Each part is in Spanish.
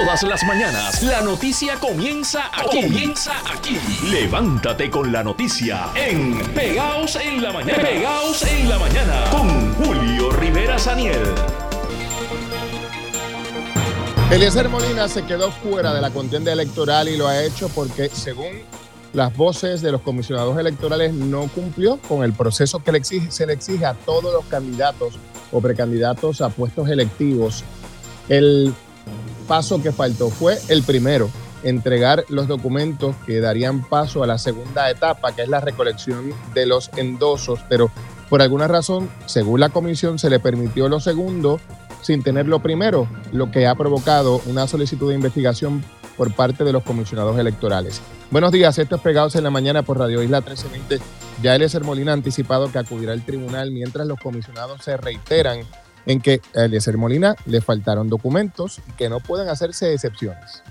Todas las mañanas la noticia comienza aquí. Comienza aquí. Levántate con la noticia en Pegaos en la mañana. Pegaos en la mañana con Julio Rivera Saniel. Eliezer Molina se quedó fuera de la contienda electoral y lo ha hecho porque, según las voces de los comisionados electorales, no cumplió con el proceso que se le exige a todos los candidatos o precandidatos a puestos electivos. El paso que faltó fue el primero, entregar los documentos que darían paso a la segunda etapa, que es la recolección de los endosos, pero por alguna razón, según la comisión, se le permitió lo segundo sin tener lo primero, lo que ha provocado una solicitud de investigación por parte de los comisionados electorales. Buenos días, esto es Pegados en la Mañana por Radio Isla 1320. Ya Eliezer Molina ha anticipado que acudirá al tribunal mientras los comisionados se reiteran en que a Eliezer Molina le faltaron documentos y que no pueden hacerse excepciones.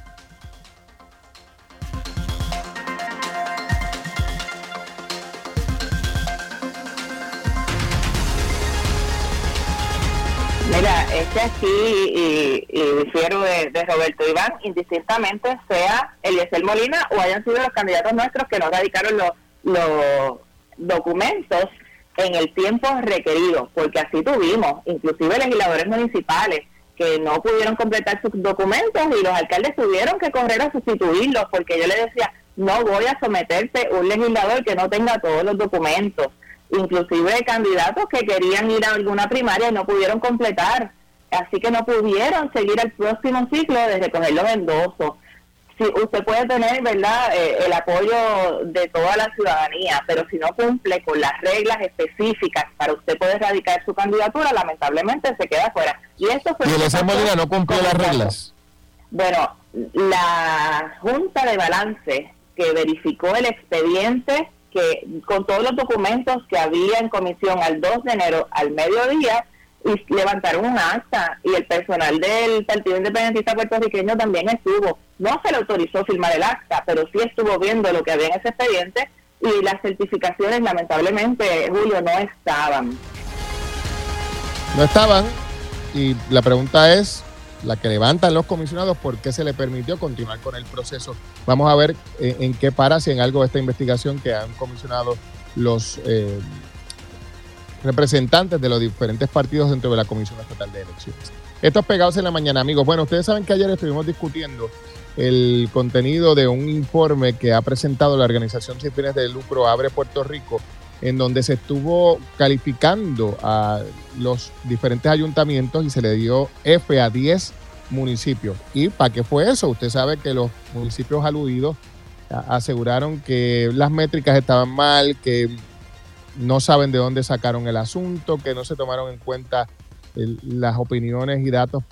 Mira, es que aquí, y, y de, Roberto Iván, indistintamente sea Eliezer Molina o hayan sido los candidatos nuestros que no radicaron los, los documentos en el tiempo requerido, porque así tuvimos, inclusive legisladores municipales que no pudieron completar sus documentos y los alcaldes tuvieron que correr a sustituirlos, porque yo le decía, no voy a someterte un legislador que no tenga todos los documentos inclusive candidatos que querían ir a alguna primaria y no pudieron completar, así que no pudieron seguir el próximo ciclo de recoger los endosos. Si usted puede tener, ¿verdad?, eh, el apoyo de toda la ciudadanía, pero si no cumple con las reglas específicas para usted poder radicar su candidatura, lamentablemente se queda fuera. Y esto fue... ¿Y el Molina no cumplió las reglas? Bueno, la Junta de Balance que verificó el expediente que con todos los documentos que había en comisión al 2 de enero al mediodía, y levantaron un acta y el personal del Partido Independentista Puertorriqueño también estuvo. No se le autorizó firmar el acta, pero sí estuvo viendo lo que había en ese expediente y las certificaciones lamentablemente, Julio, no estaban. No estaban y la pregunta es, la que levantan los comisionados, por qué se le permitió continuar con el proceso. Vamos a ver eh, en, qué para, si en algo esta investigación que han comisionado los eh, representantes de los diferentes partidos dentro de la Comisión Estatal de Elecciones. Estos pegados en la mañana, amigos. Bueno, ustedes saben que ayer estuvimos discutiendo el contenido de un informe que ha presentado la organización sin fines de lucro Abre Puerto Rico, en donde se estuvo calificando a los diferentes ayuntamientos y se le dio F a 10 municipios. ¿Y para qué fue eso? Usted sabe que los municipios aludidos aseguraron que las métricas estaban mal, que no saben de dónde sacaron el asunto, que no se tomaron en cuenta las opiniones y datos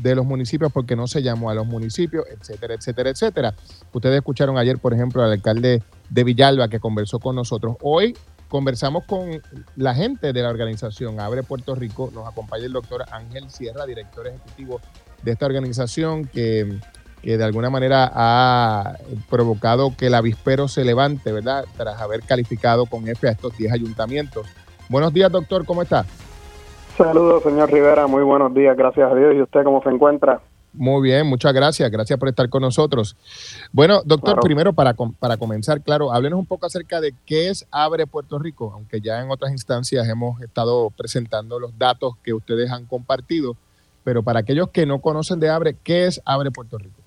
de los municipios porque no se llamó a los municipios, etcétera, etcétera, etcétera. Ustedes escucharon ayer, por ejemplo, al alcalde de Villalba que conversó con nosotros. Hoy conversamos con la gente de la organización Abre Puerto Rico. Nos acompaña el doctor Ángel Sierra, director ejecutivo de esta organización, que, de alguna manera ha provocado que el avispero se levante, ¿verdad? Tras haber calificado con F a estos 10 ayuntamientos. Buenos días, doctor, ¿cómo está? Saludos, señor Rivera, muy buenos días, gracias a Dios. ¿Y usted cómo se encuentra? Muy bien, muchas gracias. Gracias por estar con nosotros. Bueno, doctor, primero para, para comenzar, claro, háblenos un poco acerca de qué es Abre Puerto Rico, aunque ya en otras instancias hemos estado presentando los datos que ustedes han compartido, pero para aquellos que no conocen de Abre, ¿qué es Abre Puerto Rico?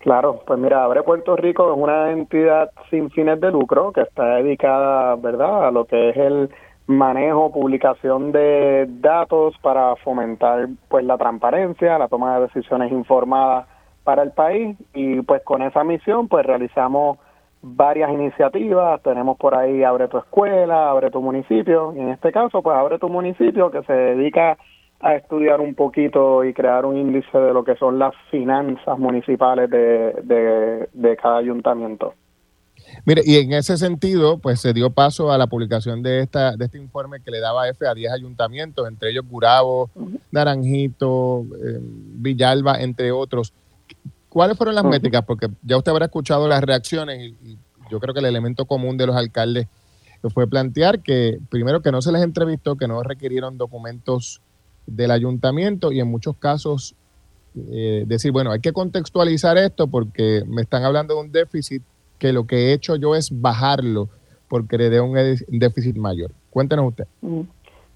Claro, pues mira, Abre Puerto Rico es una entidad sin fines de lucro que está dedicada, ¿verdad?, a lo que es el manejo, publicación de datos para fomentar pues la transparencia, la toma de decisiones informadas para el país. Y pues con esa misión pues realizamos varias iniciativas, tenemos por ahí Abre tu escuela, Abre tu municipio, y en este caso pues Abre tu municipio que se dedica estudiar un poquito y crear un índice de lo que son las finanzas municipales de, de, de cada ayuntamiento. Mire, y en ese sentido, pues se dio paso a la publicación de esta de este informe que le daba F a 10 ayuntamientos, entre ellos Gurabo, Naranjito, eh, Villalba, entre otros. ¿Cuáles fueron las métricas? Porque ya usted habrá escuchado las reacciones y, yo creo que el elemento común de los alcaldes fue plantear que primero que no se les entrevistó, que no requirieron documentos del ayuntamiento y en muchos casos eh, decir, bueno, hay que contextualizar esto porque me están hablando de un déficit que lo que he hecho yo es bajarlo porque le dé un déficit mayor. Cuéntenos usted.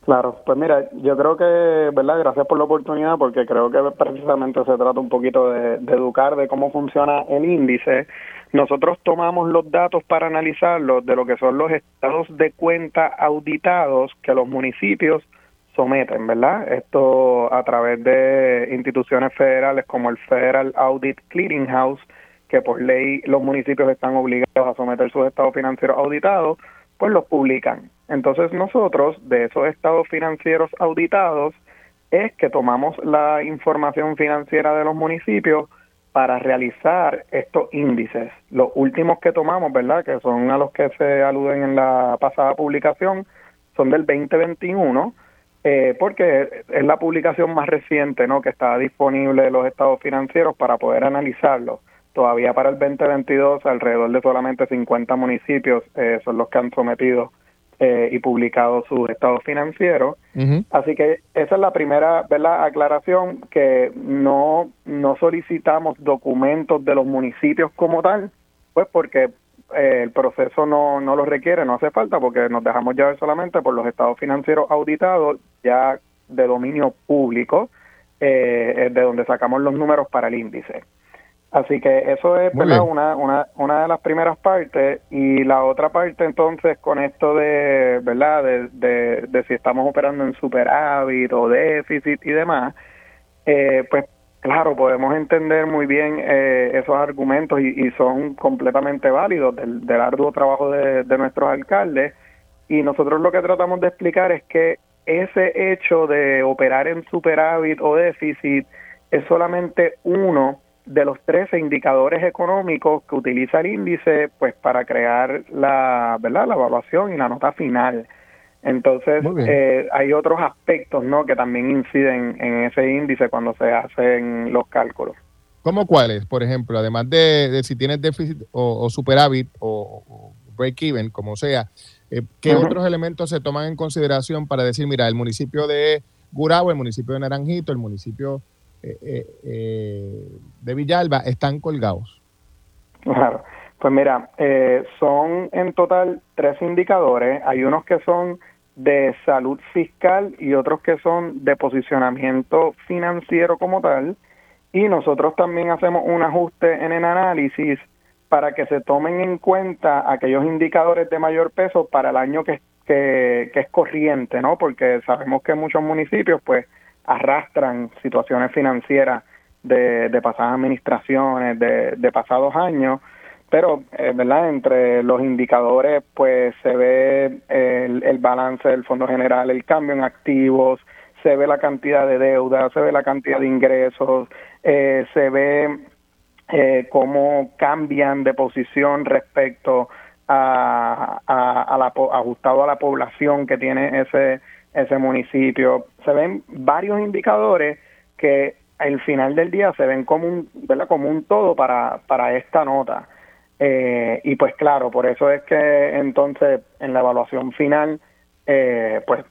Claro, pues mira, yo creo que, ¿verdad? Gracias por la oportunidad porque creo que precisamente se trata un poquito de, educar de cómo funciona el índice. Nosotros tomamos los datos para analizarlos de lo que son los estados de cuenta auditados que los municipios someten, ¿verdad? Esto a través de instituciones federales como el Federal Audit Clearinghouse, que por ley los municipios están obligados a someter sus estados financieros auditados, pues los publican. Entonces nosotros, de esos estados financieros auditados, es que tomamos la información financiera de los municipios para realizar estos índices. Los últimos que tomamos, ¿verdad? Que son a los que se aluden en la pasada publicación, son del 2021, eh, porque es la publicación más reciente, ¿no? Que está disponible de los estados financieros para poder analizarlo. Todavía para el 2022, alrededor de solamente 50 municipios eh, son los que han sometido eh, y publicado sus estados financieros. Así que esa es la primera ¿verdad? aclaración, que no, no solicitamos documentos de los municipios como tal, pues porque eh, el proceso no, no lo requiere, no hace falta, porque nos dejamos llevar solamente por los estados financieros auditados ya de dominio público, eh, de donde sacamos los números para el índice. Así que eso es Una, una, una de las primeras partes y la otra parte entonces con esto de, ¿verdad? De, de, si estamos operando en superávit o déficit y demás, eh, pues claro, podemos entender muy bien eh, esos argumentos y, son completamente válidos del, del arduo trabajo de, de nuestros alcaldes. Y nosotros lo que tratamos de explicar es que ese hecho de operar en superávit o déficit es solamente uno de los 13 indicadores económicos que utiliza el índice pues para crear la verdad la evaluación y la nota final entonces eh, hay otros aspectos no que también inciden en ese índice cuando se hacen los cálculos ¿Cómo cuáles? Por ejemplo, además de, si tienes déficit o, superávit o, break-even, como sea, eh, ¿qué otros elementos se toman en consideración para decir, mira, el municipio de Gurabo, el municipio de Naranjito, el municipio eh, eh, de Villalba están colgados? Claro. Pues mira, eh, son en total tres indicadores. Hay unos que son de salud fiscal y otros que son de posicionamiento financiero como tal. Y nosotros también hacemos un ajuste en el análisis para que se tomen en cuenta aquellos indicadores de mayor peso para el año que, que, es corriente, ¿no? Porque sabemos que muchos municipios, pues, arrastran situaciones financieras de, de pasadas administraciones, de, de pasados años, pero, eh, ¿verdad? Entre los indicadores, pues se ve el, balance del Fondo General, el cambio en activos, se ve la cantidad de deuda, se ve la cantidad de ingresos, eh, se ve eh, cómo cambian de posición respecto a, a, a la, ajustado a la población que tiene ese ese municipio. Se ven varios indicadores que al final del día se ven como un, ¿verdad? como un todo para, para esta nota. Eh, y pues claro, por eso es que entonces en la evaluación final, eh, pues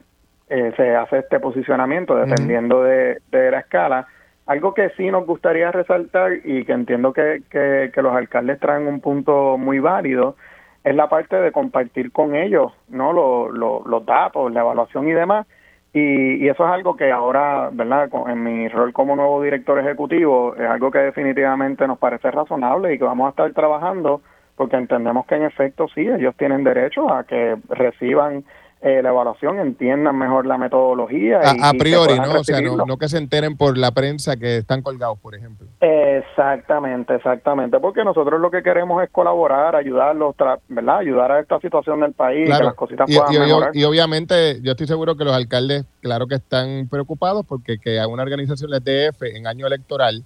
eh, se hace este posicionamiento dependiendo de, de, la escala. Algo que sí nos gustaría resaltar y que entiendo que, que, que los alcaldes traen un punto muy válido es la parte de compartir con ellos no los datos, la evaluación y demás. Y, eso es algo que ahora, ¿verdad? En mi rol como nuevo director ejecutivo, es algo que definitivamente nos parece razonable y que vamos a estar trabajando porque entendemos que en efecto sí, ellos tienen derecho a que reciban eh, la evaluación entiendan mejor la metodología. a, priori, ¿no? O sea, no, que se enteren por la prensa que están colgados, por ejemplo. Exactamente, exactamente, porque nosotros lo que queremos es colaborar, ayudarlos, ¿verdad? Ayudar a esta situación del país, que las cositas puedan mejorar. Y, obviamente yo estoy seguro que los alcaldes, claro que están preocupados porque que a una organización les DF en año electoral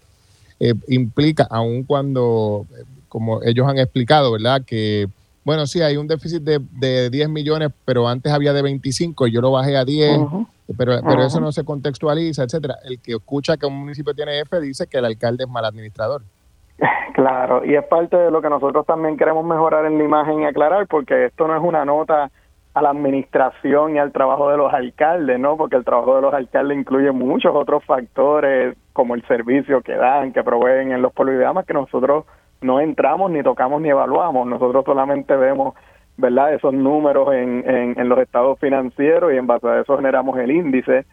eh, implica, aun cuando, eh, como ellos han explicado, ¿verdad? Que bueno, sí, hay un déficit de, de 10 millones, pero antes había de 25 y yo lo bajé a 10, pero, pero eso no se contextualiza, etcétera. El que escucha que un municipio tiene F dice que el alcalde es mal administrador. Claro, y es parte de lo que nosotros también queremos mejorar en la imagen y aclarar, porque esto no es una nota a la administración y al trabajo de los alcaldes, ¿no? Porque el trabajo de los alcaldes incluye muchos otros factores como el servicio que dan, que proveen en los poligramas, que nosotros no entramos ni tocamos ni evaluamos, nosotros solamente vemos verdad esos números en, en, los estados financieros y en base a eso generamos el índice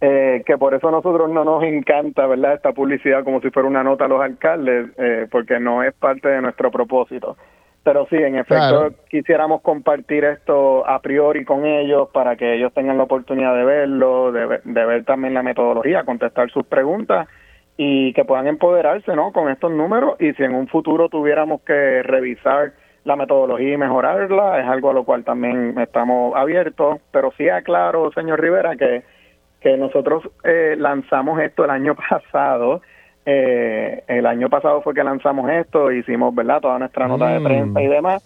eh, que por eso a nosotros no nos encanta verdad esta publicidad como si fuera una nota a los alcaldes eh, porque no es parte de nuestro propósito. Pero sí en efecto quisiéramos compartir esto a priori con ellos para que ellos tengan la oportunidad de verlo de, de ver también la metodología contestar sus preguntas y que puedan empoderarse no con estos números y si en un futuro tuviéramos que revisar la metodología y mejorarla, es algo a lo cual también estamos abiertos, pero sí aclaro, señor Rivera, que, que nosotros eh, lanzamos esto el año pasado, eh, el año pasado fue que lanzamos esto, hicimos, ¿verdad?, toda nuestra nota de prensa y demás,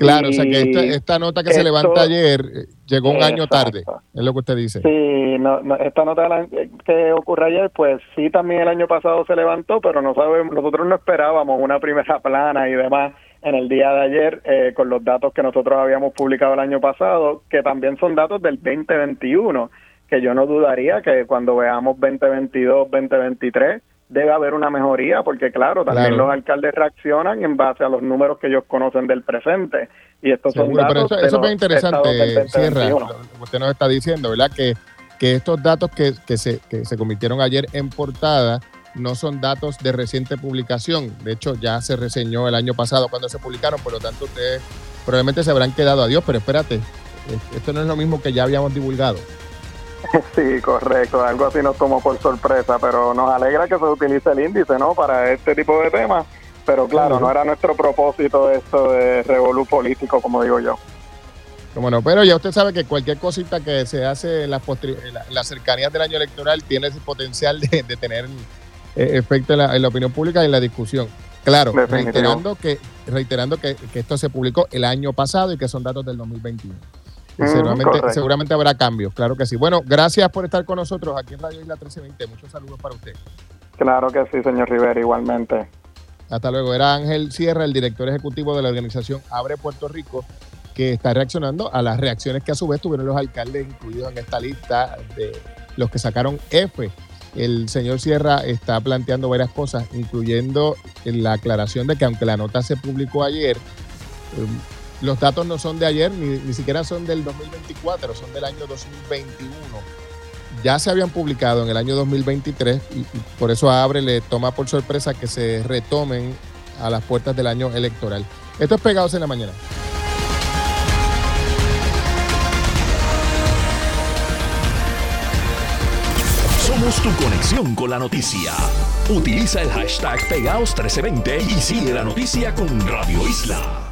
Claro, o sea que esta, nota que se levanta ayer eh, llegó un año tarde, es lo que usted dice. Sí, no, esta nota que ocurre ayer, pues sí, también el año pasado se levantó, pero no sabemos, nosotros no esperábamos una primera plana y demás en el día de ayer eh, con los datos que nosotros habíamos publicado el año pasado, que también son datos del 2021, que yo no dudaría que cuando veamos 2022, 2023 debe haber una mejoría, porque claro, también los alcaldes reaccionan en base a los números que ellos conocen del presente. Y estos son datos eso, eso es interesante, Sierra, usted nos está diciendo, ¿verdad? Que, que estos datos que, que, se, que se convirtieron ayer en portada no son datos de reciente publicación. De hecho, ya se reseñó el año pasado cuando se publicaron, por lo tanto ustedes probablemente se habrán quedado a Dios, pero espérate, esto no es lo mismo que ya habíamos divulgado. Sí, correcto, algo así nos tomó por sorpresa, pero nos alegra que se utilice el índice, ¿no? Para este tipo de temas, pero claro, no era nuestro propósito esto de revolú político, como digo yo. Bueno, pero ya usted sabe que cualquier cosita que se hace en las, la, cercanías del año electoral tiene ese potencial de, tener eh, efecto en la, opinión pública y en la discusión. Claro, reiterando que reiterando que, que, esto se publicó el año pasado y que son datos del 2021 seguramente, habrá cambios, claro que sí. Bueno, gracias por estar con nosotros aquí en Radio Isla 1320. Muchos saludos para usted. Claro que sí, señor Rivera, igualmente. Hasta luego. Era Ángel Sierra, el director ejecutivo de la organización Abre Puerto Rico, que está reaccionando a las reacciones que a su vez tuvieron los alcaldes incluidos en esta lista de los que sacaron F. El señor Sierra está planteando varias cosas, incluyendo la aclaración de que aunque la nota se publicó ayer, los datos no son de ayer, ni, siquiera son del 2024, son del año 2021. Ya se habían publicado en el año 2023 y, por eso a Abre le toma por sorpresa que se retomen a las puertas del año electoral. Esto es Pegados en la Mañana. Somos tu conexión con la noticia. Utiliza el hashtag Pegaos1320 y sigue la noticia con Radio Isla.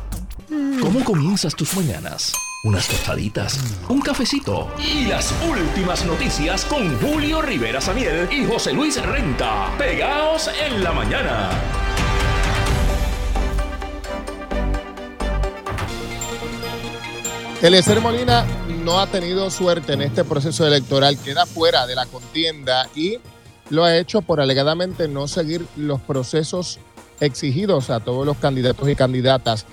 ¿Cómo comienzas tus mañanas? Unas tostaditas, un cafecito y las últimas noticias con Julio Rivera Samiel y José Luis Renta. Pegaos en la mañana. Eliezer Molina no ha tenido suerte en este proceso electoral, queda fuera de la contienda y lo ha hecho por alegadamente no seguir los procesos exigidos a todos los candidatos y candidatas.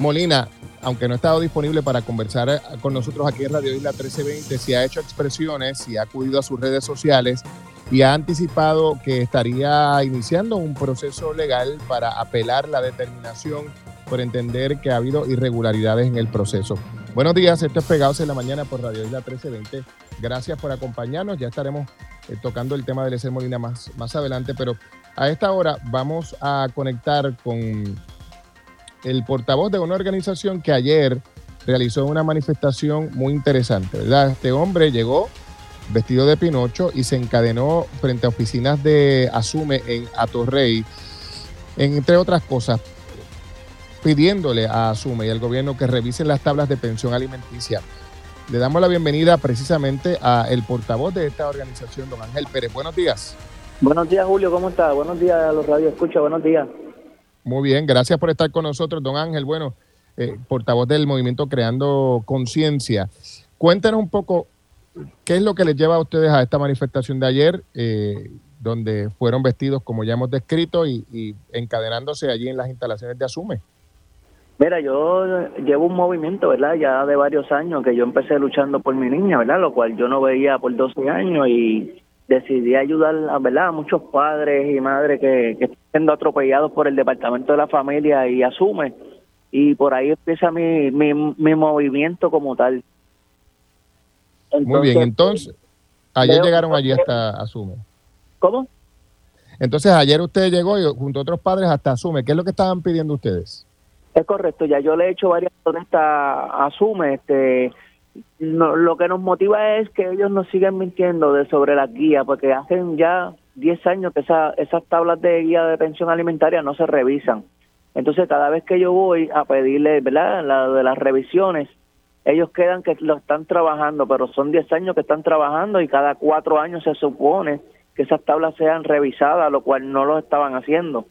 Molina, aunque no ha estado disponible para conversar eh, con nosotros aquí en Radio Isla 1320, si ha hecho expresiones, si ha acudido a sus redes sociales y ha anticipado que estaría iniciando un proceso legal para apelar la determinación por entender que ha habido irregularidades en el proceso. Buenos días, esto es Pegados en la Mañana por Radio Isla 1320. Gracias por acompañarnos. Ya estaremos eh, tocando el tema del Eser Molina más, más adelante, pero a esta hora vamos a conectar con el portavoz de una organización que ayer realizó una manifestación muy interesante, ¿verdad? Este hombre llegó vestido de Pinocho y se encadenó frente a oficinas de Asume en Atorrey, entre otras cosas, pidiéndole a Asume y al gobierno que revisen las tablas de pensión alimenticia. Le damos la bienvenida precisamente a el portavoz de esta organización, don Ángel Pérez. Buenos días. Buenos días, Julio, ¿cómo está? Buenos días a los Radio Escucha, buenos días. Muy bien, gracias por estar con nosotros, don Ángel. Bueno, eh, portavoz del movimiento Creando Conciencia. Cuéntanos un poco qué es lo que les lleva a ustedes a esta manifestación de ayer, eh, donde fueron vestidos como ya hemos descrito y, encadenándose allí en las instalaciones de Asume. Mira, yo llevo un movimiento, ¿verdad? Ya de varios años que yo empecé luchando por mi niña, ¿verdad? Lo cual yo no veía por 12 años y decidí ayudar ¿verdad? a muchos padres y madres que, que siendo atropellados por el Departamento de la Familia y asume. Y por ahí empieza mi, mi, mi movimiento como tal. Muy bien, entonces, ayer llegaron allí hasta Asume. ¿Cómo? Entonces, ayer usted llegó y junto a otros padres hasta Asume. ¿Qué es lo que estaban pidiendo ustedes? Es correcto, ya yo le he hecho varias preguntas a Asume. Este, no, lo que nos motiva es que ellos nos siguen mintiendo de sobre las guías, porque hacen ya 10 años que esa, esas tablas de guía de pensión alimentaria no se revisan. Entonces, cada vez que yo voy a pedirle, ¿verdad?, la de las revisiones, ellos quedan que lo están trabajando, pero son 10 años que están trabajando y cada cuatro años se supone que esas tablas sean revisadas, lo cual no lo estaban haciendo.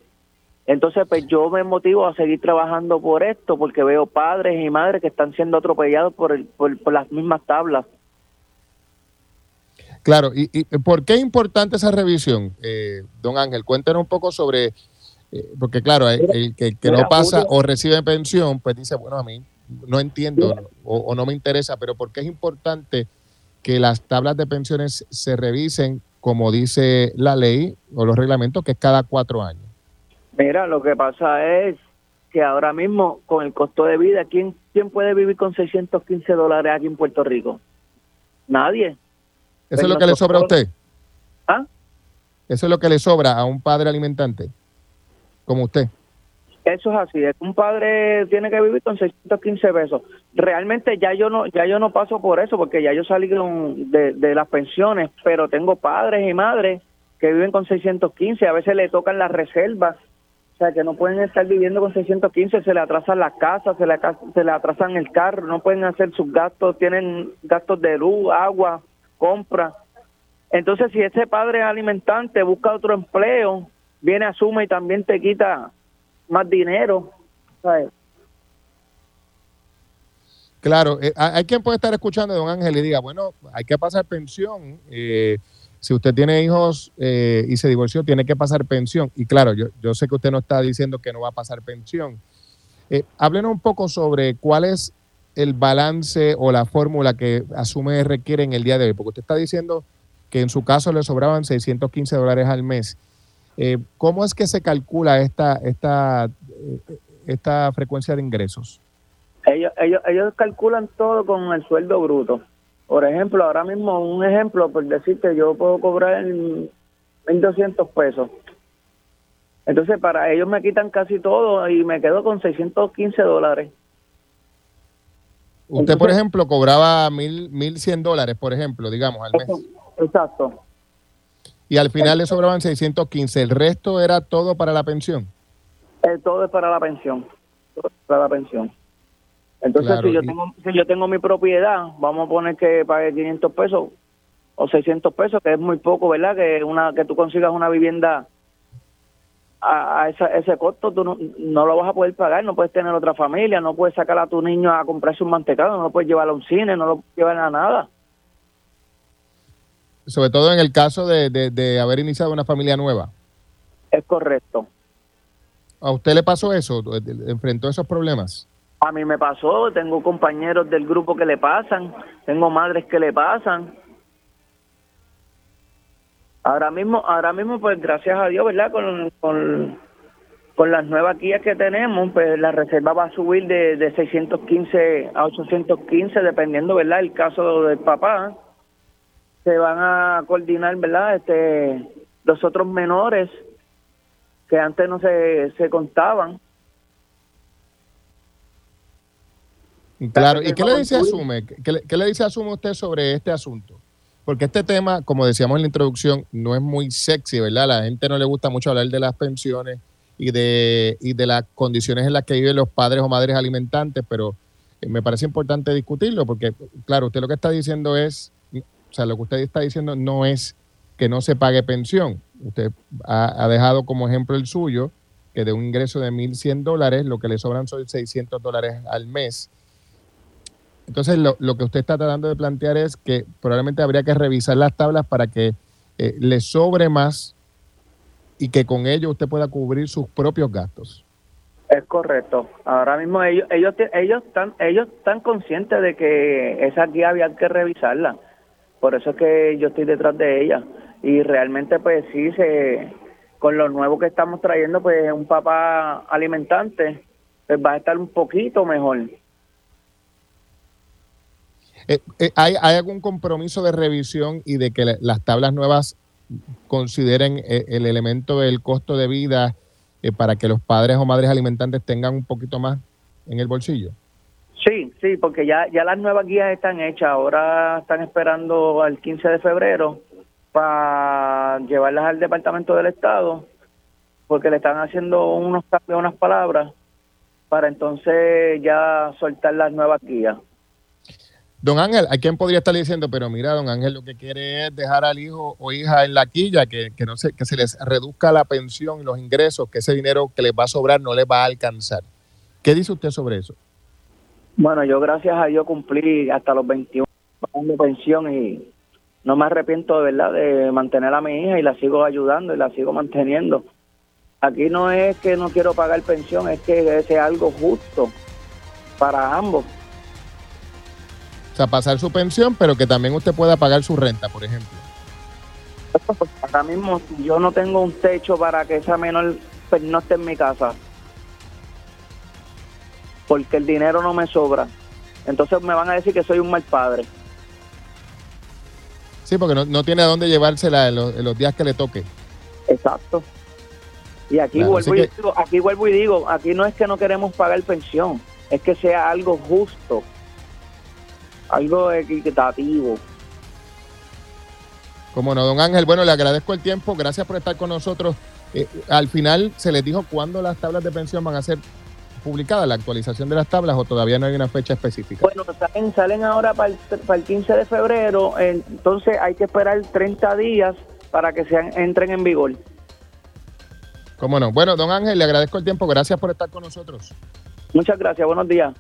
Entonces, pues yo me motivo a seguir trabajando por esto, porque veo padres y madres que están siendo atropellados por, el, por, las mismas tablas. Claro, ¿y, y por qué es importante esa revisión, eh, don Ángel? Cuéntenos un poco sobre, eh, porque claro, el, que, no pasa o recibe pensión, pues dice, bueno, a mí no entiendo o, no me interesa, pero ¿por qué es importante que las tablas de pensiones se revisen como dice la ley o los reglamentos, que es cada cuatro años? Mira, lo que pasa es que ahora mismo con el costo de vida, ¿quién, quién puede vivir con 615 dólares aquí en Puerto Rico? Nadie. ¿Eso es lo que le sobra a usted? ¿Ah? ¿Eso es lo que le sobra a un padre alimentante como usted? Eso es así, un padre tiene que vivir con 615 pesos. Realmente ya yo no ya yo no paso por eso porque ya yo salí de, de las pensiones, pero tengo padres y madres que viven con 615, a veces le tocan las reservas, o sea que no pueden estar viviendo con 615, se le atrasan las casas, se le, se le atrasan el carro, no pueden hacer sus gastos, tienen gastos de luz, agua, compra. Entonces si ese padre alimentante busca otro empleo, viene a suma y también te quita más dinero. Claro, eh, hay quien puede estar escuchando, don Ángel, y diga, bueno, hay que pasar pensión. Eh, si usted tiene hijos eh, y se divorció, tiene que pasar pensión. Y claro, yo, yo sé que usted no está diciendo que no va a pasar pensión. háblenos un poco sobre cuál es el balance o la fórmula que asume requiere en el día de hoy, porque usted está diciendo que en su caso le sobraban 615 dólares al mes. Eh, ¿Cómo es que se calcula esta, esta, eh, esta frecuencia de ingresos? Ellos, ellos, ellos calculan todo con el sueldo bruto. Por ejemplo, ahora mismo, un ejemplo, por decirte, yo puedo cobrar 1.200 pesos. Entonces, para ellos me quitan casi todo y me quedo con 615 dólares. Usted, por ejemplo, cobraba mil, 1.100 dólares, por ejemplo, digamos, al mes. Exacto y al final le sobraban 615. ¿El resto era todo para la pensión? Eh, todo es para la pensión. para la pensión. Entonces, si, yo tengo, si yo tengo mi propiedad, vamos a poner que pague 500 pesos o 600 pesos, que es muy poco, ¿verdad? Que una que tú consigas una vivienda a, ese costo, tú no, no, lo vas a poder pagar, no puedes tener otra familia, no puedes sacar a tu niño a comprarse un mantecado, no lo puedes llevar a un cine, no lo puedes llevar a nada sobre todo en el caso de, de, haber iniciado una familia nueva. Es correcto. ¿A usted le pasó eso? ¿Enfrentó esos problemas? A mí me pasó, tengo compañeros del grupo que le pasan, tengo madres que le pasan. Ahora mismo, ahora mismo pues gracias a Dios, ¿verdad? Con, con, con las nuevas guías que tenemos, pues la reserva va a subir de, de 615 a 815, dependiendo, ¿verdad? El caso del papá se van a coordinar, ¿verdad? Este, los otros menores que antes no se, se contaban. Claro, ¿y qué le dice Asume? ¿Qué le, ¿Qué le dice Asume usted sobre este asunto? Porque este tema, como decíamos en la introducción, no es muy sexy, ¿verdad? La gente no le gusta mucho hablar de las pensiones y de, y de las condiciones en las que viven los padres o madres alimentantes, pero eh, me parece importante discutirlo porque, claro, usted lo que está diciendo es o sea, lo que usted está diciendo no es que no se pague pensión. Usted ha, dejado como ejemplo el suyo, que de un ingreso de 1.100 dólares, lo que le sobran son 600 dólares al mes. Entonces, lo, que usted está tratando de plantear es que probablemente habría que revisar las tablas para que eh, le sobre más y que con ello usted pueda cubrir sus propios gastos. Es correcto. Ahora mismo ellos ellos ellos están ellos están conscientes de que esa guía había que revisarla. Por eso es que yo estoy detrás de ella. y realmente pues sí se con lo nuevo que estamos trayendo pues un papá alimentante pues va a estar un poquito mejor eh, eh, ¿hay, ¿hay, algún compromiso de revisión y de que las tablas nuevas consideren eh, el elemento del costo de vida para que los padres o madres alimentantes tengan un poquito más en el bolsillo? Sí, sí, porque ya, ya las nuevas guías están hechas. Ahora están esperando al 15 de febrero para llevarlas al Departamento del Estado, porque le están haciendo unos cambios, unas palabras, para entonces ya soltar las nuevas guías. Don Ángel, ¿a quién podría estar diciendo? Pero mira, don Ángel lo que quiere es dejar al hijo o hija en la quilla, que, que, no se, que se les reduzca la pensión y los ingresos, que ese dinero que les va a sobrar no les va a alcanzar. ¿Qué dice usted sobre eso? Bueno, yo gracias a Dios cumplí hasta los 21 años de pensión y no me arrepiento de verdad de mantener a mi hija y la sigo ayudando y la sigo manteniendo. Aquí no es que no quiero pagar pensión, es que es algo justo para ambos sea, pasar su pensión, pero que también usted pueda pagar su renta, por ejemplo. Ahora mismo yo no tengo un techo para que esa menor pues, no esté en mi casa. Porque el dinero no me sobra. Entonces me van a decir que soy un mal padre. Sí, porque no, tiene a dónde llevársela en los, días que le toque. Exacto. Y aquí, vuelvo y digo, aquí vuelvo y digo, aquí no es que no queremos pagar pensión, es que sea algo justo algo equitativo. Como no, don Ángel, bueno, le agradezco el tiempo, gracias por estar con nosotros. Eh, al final, ¿se les dijo cuándo las tablas de pensión van a ser publicadas, la actualización de las tablas, o todavía no hay una fecha específica? Bueno, salen, salen ahora para el, para el 15 de febrero, entonces hay que esperar 30 días para que sean, entren en vigor. Cómo no. Bueno, don Ángel, le agradezco el tiempo, gracias por estar con nosotros. Muchas gracias, buenos días.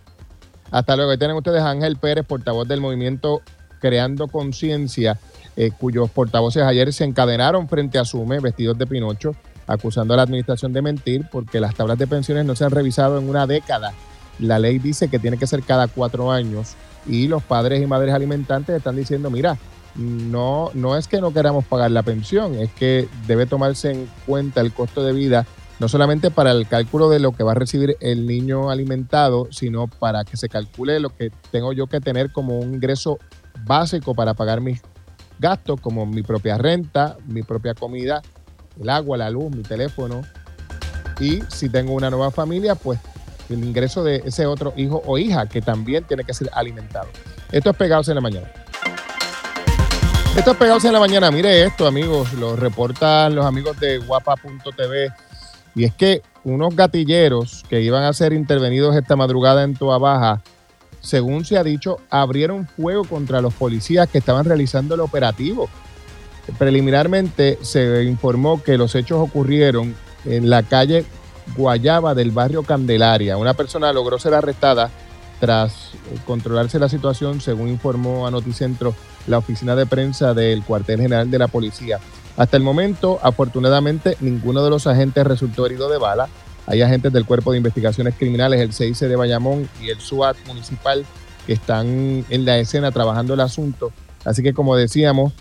Hasta luego. Ahí tienen ustedes a Ángel Pérez, portavoz del movimiento Creando Conciencia, eh, cuyos portavoces ayer se encadenaron frente a Sume, vestidos de Pinocho, acusando a la administración de mentir porque las tablas de pensiones no se han revisado en una década. La ley dice que tiene que ser cada cuatro años y los padres y madres alimentantes están diciendo, mira, no, no es que no queramos pagar la pensión, es que debe tomarse en cuenta el costo de vida no solamente para el cálculo de lo que va a recibir el niño alimentado, sino para que se calcule lo que tengo yo que tener como un ingreso básico para pagar mis gastos, como mi propia renta, mi propia comida, el agua, la luz, mi teléfono. Y si tengo una nueva familia, pues el ingreso de ese otro hijo o hija que también tiene que ser alimentado. Esto es Pegados en la Mañana. Esto es Pegados en la Mañana. Mire esto, amigos. Lo reportan los amigos de guapa.tv y es que unos gatilleros que iban a ser intervenidos esta madrugada en Toa Baja, según se ha dicho, abrieron fuego contra los policías que estaban realizando el operativo. Preliminarmente se informó que los hechos ocurrieron en la calle Guayaba del barrio Candelaria. Una persona logró ser arrestada tras controlarse la situación, según informó a Noticentro la oficina de prensa del cuartel general de la policía. Hasta el momento, afortunadamente, ninguno de los agentes resultó herido de bala. Hay agentes del Cuerpo de Investigaciones Criminales, el CIC de Bayamón y el SUAT municipal que están en la escena trabajando el asunto. Así que, como decíamos,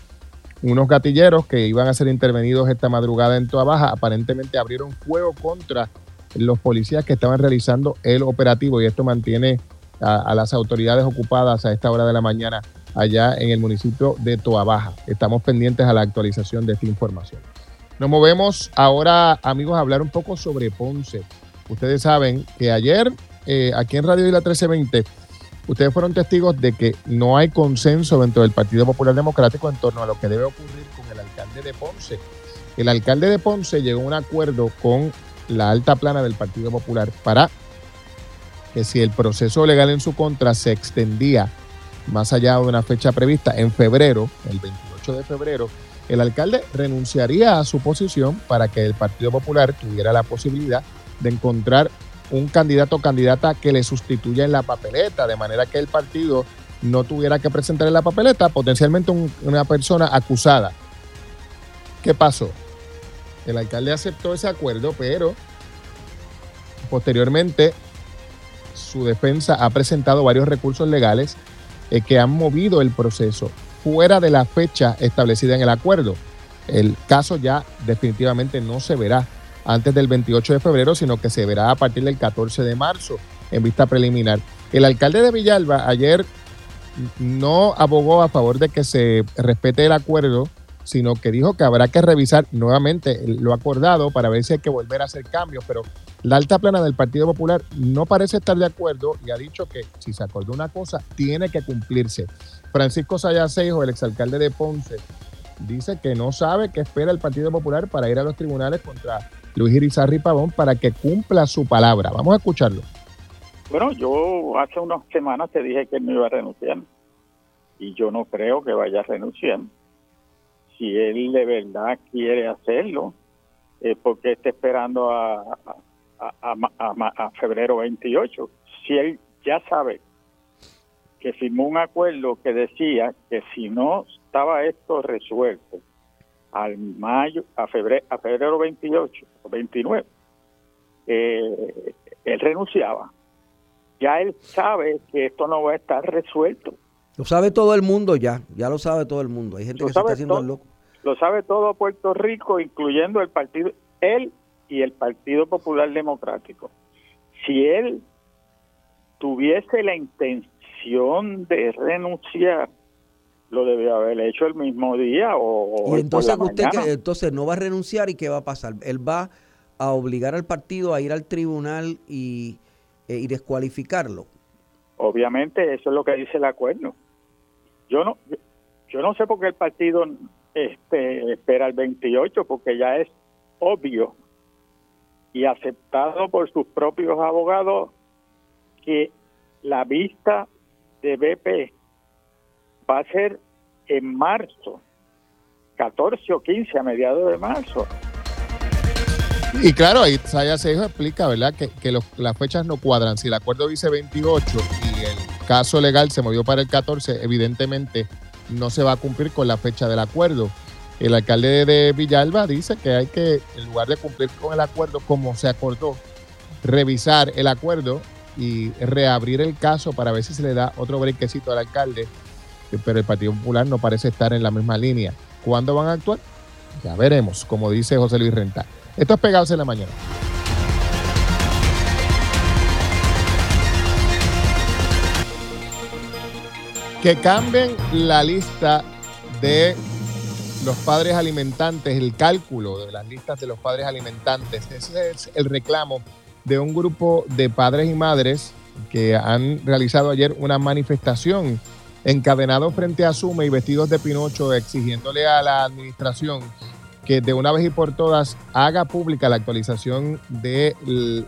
unos gatilleros que iban a ser intervenidos esta madrugada en Toa Baja aparentemente abrieron fuego contra los policías que estaban realizando el operativo y esto mantiene a, a las autoridades ocupadas a esta hora de la mañana allá en el municipio de Toabaja. Estamos pendientes a la actualización de esta información. Nos movemos ahora, amigos, a hablar un poco sobre Ponce. Ustedes saben que ayer, eh, aquí en Radio Isla 1320, ustedes fueron testigos de que no hay consenso dentro del Partido Popular Democrático en torno a lo que debe ocurrir con el alcalde de Ponce. El alcalde de Ponce llegó a un acuerdo con la alta plana del Partido Popular para que si el proceso legal en su contra se extendía más allá de una fecha prevista en febrero, el 28 de febrero, el alcalde renunciaría a su posición para que el Partido Popular tuviera la posibilidad de encontrar un candidato o candidata que le sustituya en la papeleta, de manera que el partido no tuviera que presentar en la papeleta potencialmente una persona acusada. ¿Qué pasó? El alcalde aceptó ese acuerdo, pero posteriormente su defensa ha presentado varios recursos legales eh, que han movido el proceso fuera de la fecha establecida en el acuerdo. el caso ya definitivamente no se verá antes del 28 de febrero, sino que se verá a partir del 14 de marzo en vista preliminar. El alcalde de Villalba ayer no abogó a favor de que se respete el acuerdo, sino que dijo que habrá que revisar nuevamente lo acordado para ver si hay que volver a hacer cambios, pero la alta plana del Partido Popular no parece estar de acuerdo y ha dicho que si se acordó una cosa, tiene que cumplirse. Francisco Sayasejo, el exalcalde de Ponce, dice que no sabe qué espera el Partido Popular para ir a los tribunales contra Luis Irizarri Pavón para que cumpla su palabra. Vamos a escucharlo. Bueno, yo hace unas semanas te dije que no iba a renunciar y yo no creo que vaya a renunciar. Si él de verdad quiere hacerlo, es porque está esperando a, febrero 28. Si él ya sabe que firmó un acuerdo que decía que si no estaba esto resuelto al mayo, a febrero, a febrero 28 o 29, eh, él renunciaba ya él sabe que esto no va a estar resuelto. Lo sabe todo el mundo ya, ya lo sabe todo el mundo. Hay gente que se está haciendo loco. Lo sabe todo Puerto Rico, incluyendo el partido, él y el Partido Popular Democrático. Si él tuviese la intención de renunciar, lo debió haber hecho el mismo día o, y entonces usted entonces no va a renunciar y qué va a pasar él va a obligar al partido a ir al tribunal y eh, y descualificarlo. Obviamente eso es lo que dice el acuerdo. Yo no yo no sé por qué el partido este espera el 28 porque ya es obvio y aceptado por sus propios abogados que la vista de BP va a ser en marzo, 14 o 15 a mediados de marzo. Y claro, ahí Saya Sejo explica, ¿verdad?, que, las fechas no cuadran. Si el acuerdo dice 28 y el caso legal se movió para el 14, evidentemente no se va a cumplir con la fecha del acuerdo. El alcalde de Villalba dice que hay que, en lugar de cumplir con el acuerdo como se acordó, revisar el acuerdo y reabrir el caso para ver si se le da otro brequecito al alcalde. Pero el Partido Popular no parece estar en la misma línea. ¿Cuándo van a actuar? Ya veremos, como dice José Luis Rental. Esto es Pegados en la Mañana. Que cambien la lista de los padres alimentantes, el cálculo de las listas de los padres alimentantes. Ese es el reclamo de un grupo de padres y madres que han realizado ayer una manifestación encadenado frente a Suma y vestidos de Pinocho exigiéndole a la administración que de una vez y por todas haga pública la actualización de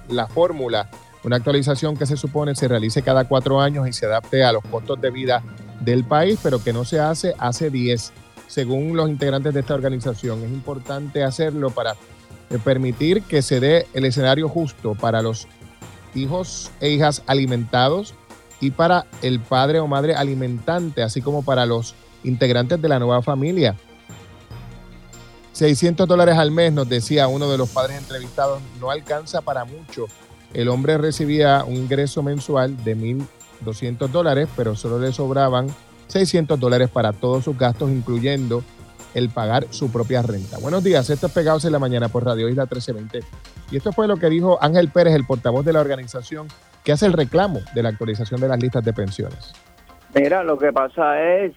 la fórmula, una actualización que se supone se realice cada cuatro años y se adapte a los costos de vida del país, pero que no se hace hace diez, según los integrantes de esta organización. Es importante hacerlo para eh, permitir que se dé el escenario justo para los hijos e hijas alimentados y para el padre o madre alimentante, así como para los integrantes de la nueva familia. 600 dólares al mes, nos decía uno de los padres entrevistados, no alcanza para mucho. El hombre recibía un ingreso mensual de 1.200 dólares, pero solo le sobraban 600 dólares para todos sus gastos, incluyendo el pagar su propia renta. Buenos días, esto es Pegados en la Mañana por Radio Isla 1320. Y esto fue lo que dijo Ángel Pérez, el portavoz de la organización que hace el reclamo de la actualización de las listas de pensiones. Mira, lo que pasa es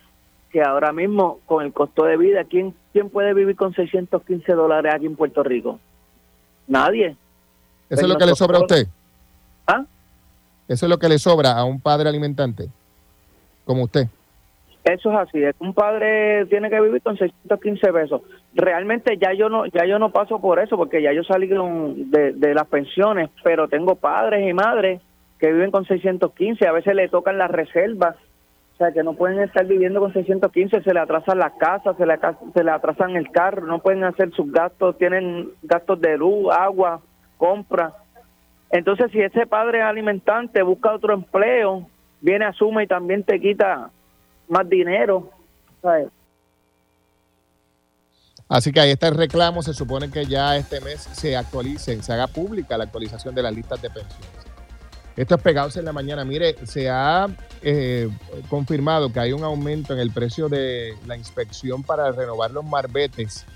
que ahora mismo con el costo de vida, ¿quién, quién puede vivir con 615 dólares aquí en Puerto Rico? Nadie. ¿Eso es lo que le sobra a usted? ¿Ah? ¿Eso es lo que le sobra a un padre alimentante como usted? Eso es así, un padre tiene que vivir con 615 pesos. Realmente ya yo no ya yo no paso por eso porque ya yo salí de, las pensiones, pero tengo padres y madres que viven con 615, a veces le tocan las reservas o sea, que no pueden estar viviendo con 615, se le atrasan las casas, se le, se le atrasan el carro, no pueden hacer sus gastos, tienen gastos de luz, agua, compra. Entonces, si ese padre alimentante busca otro empleo, viene a Suma y también te quita más dinero. Así que ahí está el reclamo. Se supone que ya este mes se actualice, se haga pública la actualización de las listas de pensiones. Esto es Pegados en la Mañana. Mire, se ha eh, confirmado que hay un aumento en el precio de la inspección para renovar los marbetes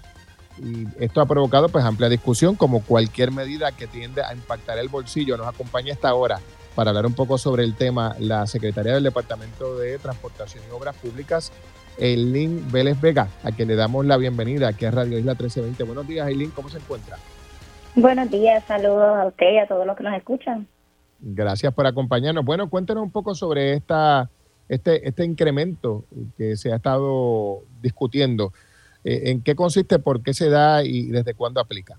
y esto ha provocado pues amplia discusión como cualquier medida que tiende a impactar el bolsillo. Nos acompaña esta hora para hablar un poco sobre el tema la secretaria del Departamento de Transportación y Obras Públicas, Eileen Vélez Vega, a quien le damos la bienvenida aquí a Radio Isla 1320. Buenos días, Eileen, ¿cómo se encuentra? Buenos días, saludos a usted y a todos los que nos escuchan. Gracias por acompañarnos. Bueno, cuéntenos un poco sobre esta, este, este incremento que se ha estado discutiendo. Eh, ¿En qué consiste, por qué se da y desde cuándo aplica?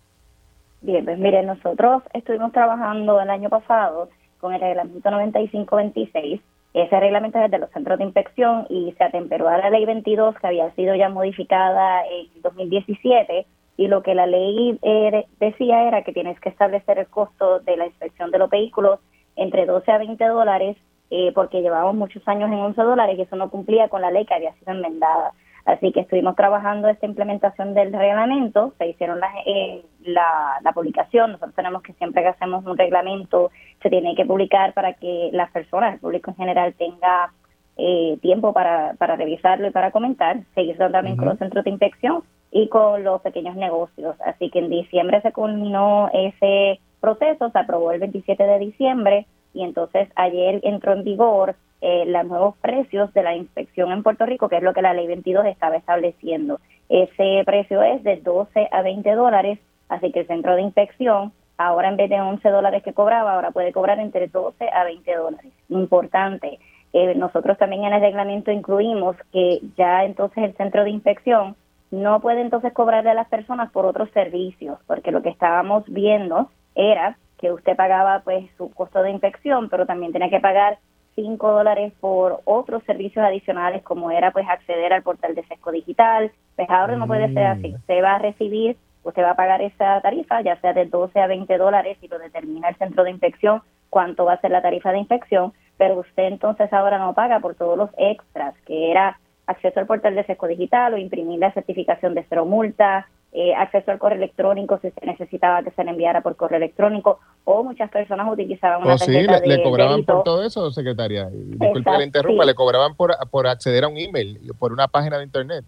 Bien, pues mire, nosotros estuvimos trabajando el año pasado con el reglamento 9526. Ese reglamento es de los centros de inspección y se atemperó a la ley 22 que había sido ya modificada en 2017 y lo que la ley eh, decía era que tienes que establecer el costo de la inspección de los vehículos entre 12 a 20 dólares eh, porque llevábamos muchos años en 11 dólares y eso no cumplía con la ley que había sido enmendada. Así que estuvimos trabajando esta implementación del reglamento, se hicieron eh, la, la, publicación, nosotros tenemos que siempre que hacemos un reglamento se tiene que publicar para que las personas, el público en general tenga eh, tiempo para, para revisarlo y para comentar, se hizo también con los centros de inspección y con los pequeños negocios. Así que en diciembre se culminó ese proceso, se aprobó el 27 de diciembre y entonces ayer entró en vigor eh, los nuevos precios de la inspección en Puerto Rico, que es lo que la ley 22 estaba estableciendo. Ese precio es de 12 a 20 dólares, así que el centro de inspección ahora en vez de 11 dólares que cobraba, ahora puede cobrar entre 12 a 20 dólares. Importante. Eh, nosotros también en el reglamento incluimos que ya entonces el centro de inspección no puede entonces cobrarle a las personas por otros servicios, porque lo que estábamos viendo era que usted pagaba pues su costo de inspección, pero también tenía que pagar 5 dólares por otros servicios adicionales como era pues acceder al portal de sesco digital. Pues ahora no puede ser así. Mm. Usted va a recibir, usted va a pagar esa tarifa, ya sea de 12 a 20 dólares y lo determina el centro de inspección cuánto va a ser la tarifa de inspección, pero usted entonces ahora no paga por todos los extras, que era acceso al portal de sesco digital o imprimir la certificación de cero multa, eh, acceso al correo electrónico si se necesitaba que se le enviara por correo electrónico o muchas personas utilizaban una oh, tarjeta sí, le, le cobraban por todo eso, secretaria. Disculpe le interrumpa, le cobraban por, por acceder a un email, por una página de internet.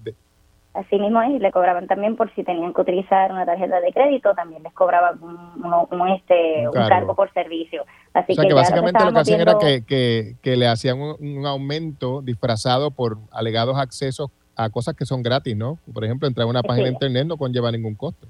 Así mismo es, le cobraban también por si tenían que utilizar una tarjeta de crédito, también les cobraban un, este, un, cargo. por servicio. Así o sea que, básicamente lo que hacían era que, que, que, le hacían un, aumento disfrazado por alegados accesos a cosas que son gratis, ¿no? Por ejemplo, entrar a una página de internet no conlleva ningún costo.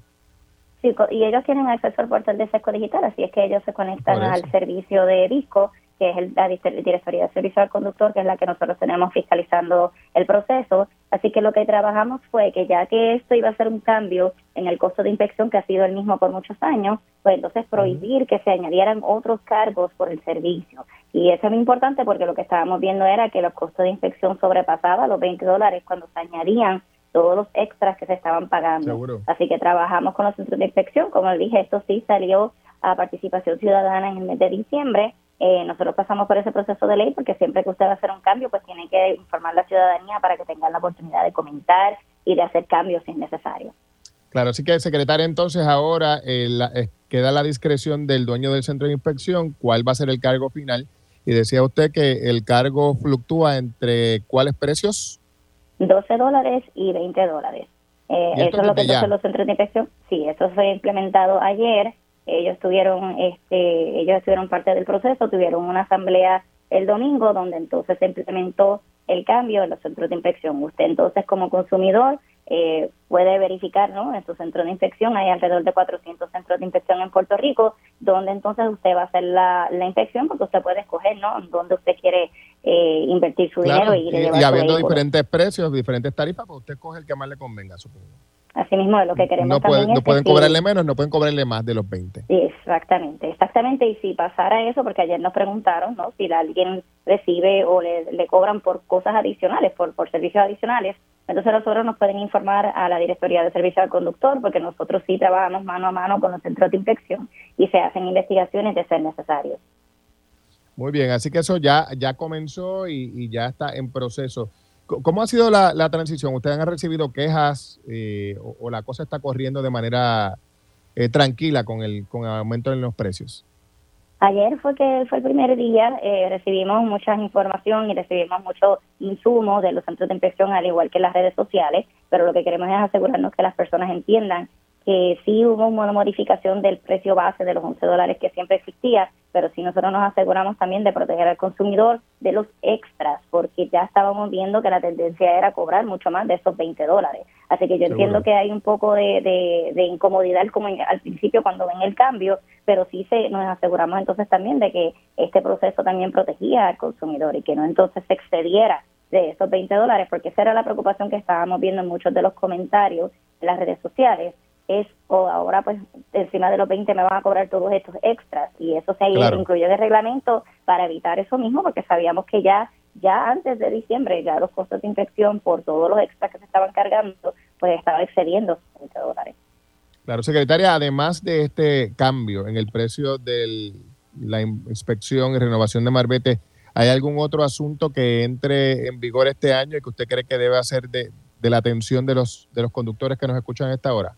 Sí, y ellos tienen acceso al portal de Sesco Digital, así es que ellos se conectan al servicio de disco, que es el, la Directoría de Servicio al Conductor, que es la que nosotros tenemos fiscalizando el proceso. Así que lo que trabajamos fue que ya que esto iba a ser un cambio en el costo de inspección, que ha sido el mismo por muchos años, pues entonces prohibir que se añadieran otros cargos por el servicio. Y eso es muy importante porque lo que estábamos viendo era que los costos de inspección sobrepasaban los 20 dólares cuando se añadían todos los extras que se estaban pagando. Así que trabajamos con los centros de inspección. Como dije, esto sí salió a participación ciudadana en el mes de diciembre. Eh, nosotros pasamos por ese proceso de ley porque siempre que usted va a hacer un cambio, pues tiene que informar a la ciudadanía para que tengan la oportunidad de comentar y de hacer cambios si es necesario. Claro, así que, secretaria, entonces ahora eh, eh, queda la discreción del dueño del centro de inspección, cuál va a ser el cargo final y decía usted que el cargo fluctúa entre cuáles precios? 12 dólares y 20 dólares. Eh, eso es lo que hacen los centros de inspección. Sí, eso fue implementado ayer. Ellos tuvieron, este, ellos estuvieron parte del proceso, tuvieron una asamblea el domingo donde entonces se implementó el cambio en los centros de inspección. Usted entonces como consumidor eh, puede verificar, ¿no? En su centro de inspección hay alrededor de 400 centros de inspección en Puerto Rico, donde entonces usted va a hacer la, la inspección porque usted puede escoger, ¿no? Dónde usted quiere eh, invertir su dinero y, y, y habiendo diferentes precios, diferentes tarifas, pues usted coge el que más le convenga, supongo. Así mismo es lo que queremos. No, no pueden cobrarle menos, no pueden cobrarle más de los 20. Exactamente, exactamente. Y si pasara eso, porque ayer nos preguntaron, ¿no? Si alguien recibe o le, le cobran por cosas adicionales, por, por servicios adicionales, entonces nosotros nos pueden informar a la Directoría de Servicio al Conductor, porque nosotros sí trabajamos mano a mano con los centros de inspección y se hacen investigaciones de ser necesario. Muy bien, así que eso ya, ya comenzó y ya está en proceso. ¿Cómo ha sido la, transición? ¿Ustedes han recibido quejas eh, o, la cosa está corriendo de manera eh, tranquila con el, con el aumento en los precios? Ayer fue que fue el primer día, eh, recibimos mucha información y recibimos mucho insumo de los centros de inspección, al igual que las redes sociales, pero lo que queremos es asegurarnos que las personas entiendan que sí hubo una modificación del precio base de los 11 dólares que siempre existía, pero sí nosotros nos aseguramos también de proteger al consumidor de los extras, porque ya estábamos viendo que la tendencia era cobrar mucho más de esos 20 dólares. Así que yo entiendo que hay un poco de, de, incomodidad como al principio cuando ven el cambio, pero sí se, nos aseguramos entonces también de que este proceso también protegía al consumidor y que no entonces se excediera de esos 20 dólares, porque esa era la preocupación que estábamos viendo en muchos de los comentarios en las redes sociales, es o ahora pues encima de los 20 me van a cobrar todos estos extras y eso se incluyó en el reglamento para evitar eso mismo porque sabíamos que ya ya antes de diciembre ya los costos de infección por todos los extras que se estaban cargando pues estaban excediendo 20 dólares. Claro, secretaria, además de este cambio en el precio de la inspección y renovación de Marbete, ¿hay algún otro asunto que entre en vigor este año y que usted cree que debe hacer de, de la atención de los, de los conductores que nos escuchan a esta hora?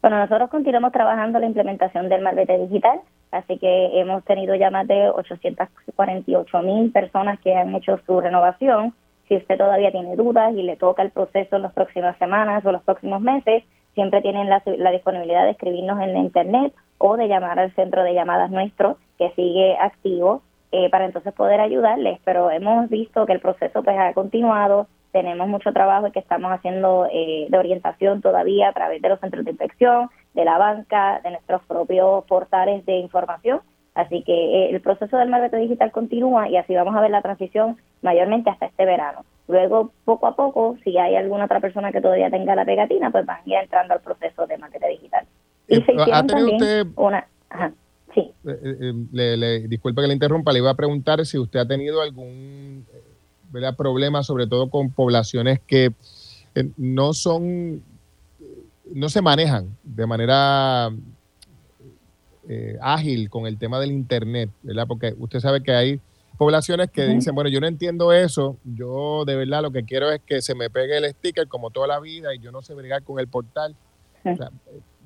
Bueno, nosotros continuamos trabajando la implementación del Marbete Digital, así que hemos tenido ya más de 848 mil personas que han hecho su renovación. Si usted todavía tiene dudas y le toca el proceso en las próximas semanas o los próximos meses, siempre tienen la, disponibilidad de escribirnos en la internet o de llamar al centro de llamadas nuestro que sigue activo eh, para entonces poder ayudarles. Pero hemos visto que el proceso pues ha continuado, tenemos mucho trabajo que estamos haciendo eh, de orientación todavía a través de los centros de inspección, de la banca, de nuestros propios portales de información. Así que eh, el proceso del marbete digital continúa y así vamos a ver la transición mayormente hasta este verano. Luego, poco a poco, si hay alguna otra persona que todavía tenga la pegatina, pues van a ir entrando al proceso de marbete digital. Y eh, se hicieron también usted... una... sí. le, disculpe que le interrumpa, le iba a preguntar si usted ha tenido algún problemas, sobre todo con poblaciones que eh, no son, no se manejan de manera eh, ágil con el tema del Internet, ¿verdad? Porque usted sabe que hay poblaciones que dicen, bueno, yo no entiendo eso, yo de verdad lo que quiero es que se me pegue el sticker como toda la vida y yo no sé brigar con el portal.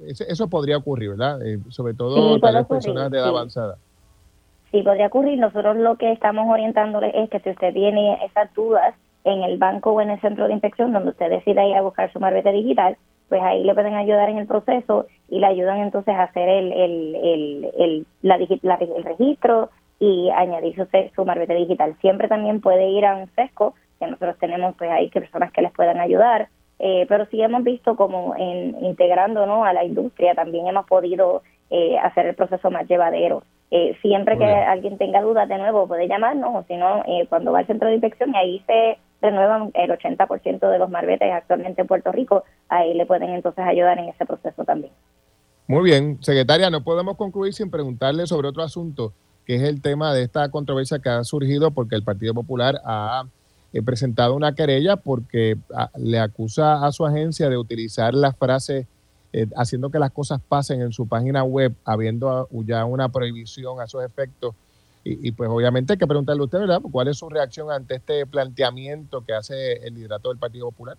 eso, podría ocurrir, ¿verdad? Eh, sobre todo para las personas de edad avanzada. Sí, podría ocurrir. Nosotros lo que estamos orientándole es que si usted tiene esas dudas en el banco o en el centro de inspección donde usted decida ir a buscar su marbete digital, pues ahí le pueden ayudar en el proceso y le ayudan entonces a hacer el, el, el, el registro y añadir su, su marbete digital. Siempre también puede ir a un sesco, que nosotros tenemos pues ahí personas que les puedan ayudar, eh, pero sí hemos visto como en, integrando ¿no? a la industria también hemos podido eh, hacer el proceso más llevadero. Eh, siempre que alguien tenga dudas de nuevo puede llamarnos o si no, eh, cuando va al centro de inspección y ahí se renuevan el 80% de los marbetes actualmente en Puerto Rico, ahí le pueden entonces ayudar en ese proceso también. Muy bien, secretaria, no podemos concluir sin preguntarle sobre otro asunto, que es el tema de esta controversia que ha surgido porque el Partido Popular ha eh, presentado una querella porque ah, le acusa a su agencia de utilizar la frase eh, haciendo que las cosas pasen en su página web, habiendo ya una prohibición a esos efectos. Y, pues obviamente hay que preguntarle a usted, ¿verdad? ¿Cuál es su reacción ante este planteamiento que hace el liderato del Partido Popular?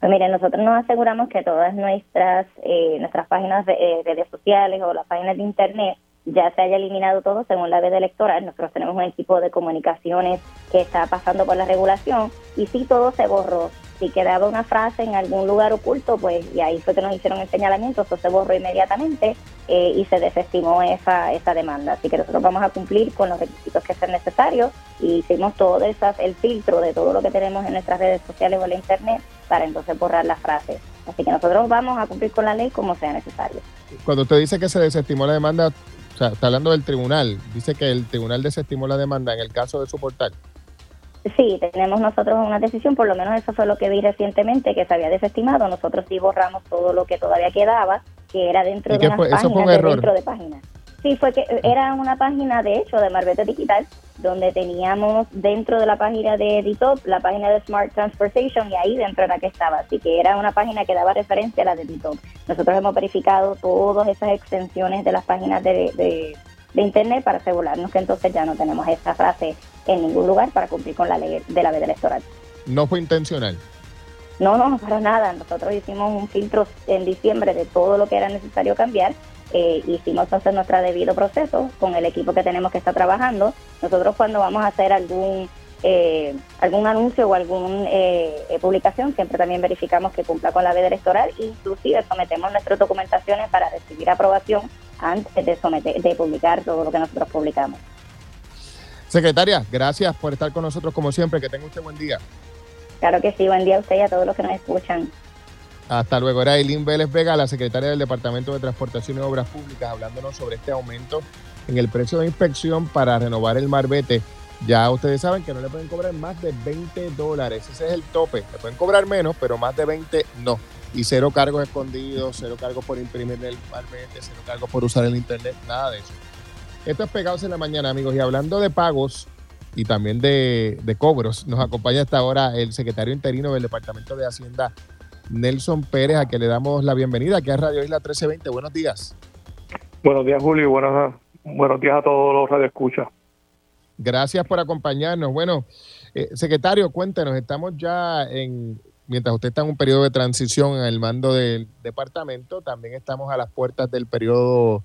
Pues mire, nosotros nos aseguramos que todas nuestras eh, nuestras páginas de eh, redes sociales o las páginas de internet ya se haya eliminado todo según la veda electoral. Nosotros tenemos un equipo de comunicaciones que está pasando por la regulación y si todo se borró. Si quedaba una frase en algún lugar oculto, pues y ahí fue que nos hicieron el señalamiento, eso se borró inmediatamente eh, y se desestimó esa, esa demanda. Así que nosotros vamos a cumplir con los requisitos que sean necesarios y hicimos todo esas, el filtro de todo lo que tenemos en nuestras redes sociales o en la internet para entonces borrar las frases. Así que nosotros vamos a cumplir con la ley como sea necesario. Cuando usted dice que se desestimó la demanda, o sea, está hablando del tribunal. Dice que el tribunal desestimó la demanda en el caso de su portal. Sí, tenemos nosotros una decisión, por lo menos eso fue lo que vi recientemente, que se había desestimado. Nosotros sí borramos todo lo que todavía quedaba, que era dentro de unas páginas, de dentro de páginas. Sí, fue que era una página, de hecho, de Marbete Digital, donde teníamos dentro de la página de Editop la página de Smart Transportation y ahí dentro era que estaba. Así que era una página que daba referencia a la de Editop. Nosotros hemos verificado todas esas extensiones de las páginas de, de, Internet para asegurarnos que entonces ya no tenemos esa frase en ningún lugar para cumplir con la ley de la veda electoral. ¿No fue intencional? No, no, para nada. Nosotros hicimos un filtro en diciembre de todo lo que era necesario cambiar eh, hicimos hacer nuestro debido proceso con el equipo que tenemos que está trabajando. Nosotros cuando vamos a hacer algún eh, algún anuncio o alguna eh, publicación, siempre también verificamos que cumpla con la ley electoral inclusive sometemos nuestras documentaciones para recibir aprobación antes de, someter, de publicar todo lo que nosotros publicamos. Secretaria, gracias por estar con nosotros como siempre. Que tenga usted buen día. Claro que sí, buen día a usted y a todos los que nos escuchan. Hasta luego. Era Eileen Vélez Vega, la secretaria del Departamento de Transportación y Obras Públicas, hablándonos sobre este aumento en el precio de inspección para renovar el marbete ya ustedes saben que no le pueden cobrar más de 20 dólares. Ese es el tope. Le pueden cobrar menos, pero más de 20 no. Y cero cargos escondidos, cero cargos por imprimir el marbete, cero cargos por usar el internet, nada de eso. Esto es Pegados en la Mañana, amigos. Y hablando de pagos y también de, cobros, nos acompaña hasta ahora el secretario interino del Departamento de Hacienda, Nelson Pérez, a quien le damos la bienvenida aquí a Radio Isla 1320. Buenos días. Buenos días, Julio. Buenos, buenos días a todos los radioescuchas. Gracias por acompañarnos. Bueno, eh, secretario, cuéntenos, estamos ya en, mientras usted está en un periodo de transición en el mando del departamento, también estamos a las puertas del periodo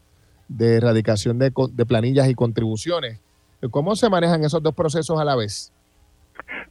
de erradicación de, planillas y contribuciones. ¿Cómo se manejan esos dos procesos a la vez?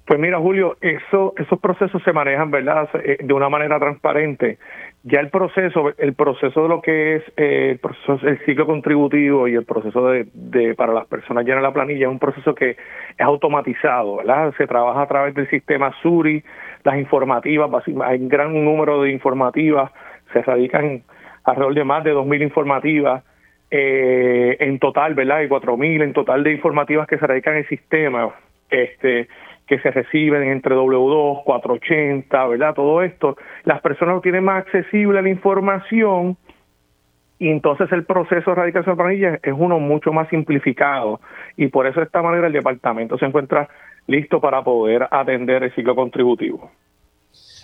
Pues mira, Julio, eso, esos procesos se manejan, ¿verdad?, eh, de una manera transparente. Ya el proceso, el proceso de lo que es eh, el, ciclo contributivo y el proceso de, de para las personas llenar la planilla es un proceso que es automatizado, ¿verdad? Se trabaja a través del sistema SURI, las informativas, hay un gran número de informativas, se radican alrededor de más de 2.000 informativas eh, en total, ¿verdad? Hay 4.000 en total de informativas que se radican en el sistema. Este, que se reciben entre W2, 480, ¿verdad? Todo esto, las personas lo tienen más accesible a la información y entonces el proceso de erradicación de planillas es uno mucho más simplificado y por eso de esta manera el departamento se encuentra listo para poder atender el ciclo contributivo.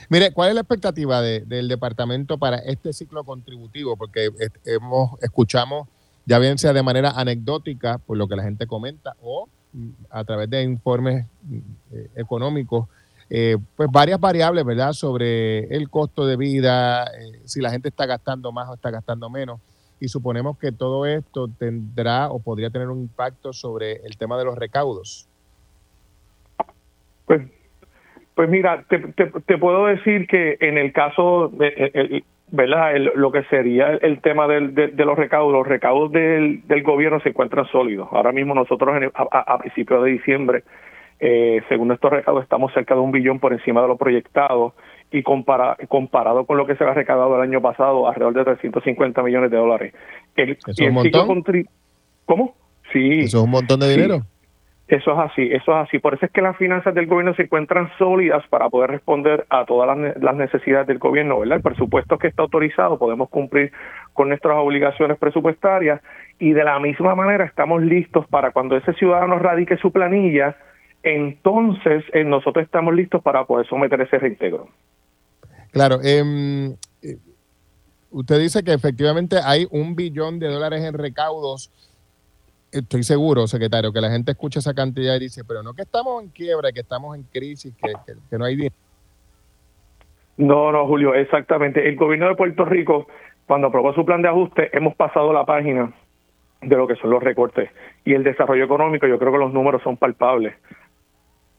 Mire, ¿cuál es la expectativa del departamento para este ciclo contributivo? Porque hemos escuchamos, ya bien sea de manera anecdótica, por lo que la gente comenta, o a través de informes eh, económicos, eh, pues varias variables, ¿verdad?, sobre el costo de vida, eh, si la gente está gastando más o está gastando menos. Y suponemos que todo esto tendrá o podría tener un impacto sobre el tema de los recaudos. Pues, pues mira, te, te, puedo decir que en el caso, de, ¿verdad? lo que sería el tema del, de, los recaudos, los recaudos del, del, gobierno se encuentran sólidos. Ahora mismo nosotros a, principios de diciembre, eh, según estos recaudos, estamos cerca de un billón por encima de lo proyectado y compara, comparado con lo que se ha recaudado el año pasado, alrededor de 350 millones de dólares. El, ¿Eso es un montón? ¿Cómo? Sí. ¿Eso es un montón de dinero? Eso es así, eso es así. Por eso es que las finanzas del gobierno se encuentran sólidas para poder responder a todas las, necesidades del gobierno, ¿verdad? El presupuesto que está autorizado, podemos cumplir con nuestras obligaciones presupuestarias y de la misma manera estamos listos para cuando ese ciudadano radique su planilla, entonces eh, nosotros estamos listos para poder someter ese reintegro. Claro, em, eh, usted dice que efectivamente hay un billón de dólares en recaudos estoy seguro, secretario, que la gente escucha esa cantidad y dice, pero no que estamos en quiebra, que estamos en crisis, que, no hay dinero. No, no, Julio, exactamente. El gobierno de Puerto Rico, cuando aprobó su plan de ajuste, hemos pasado la página de lo que son los recortes. Y el desarrollo económico, yo creo que los números son palpables.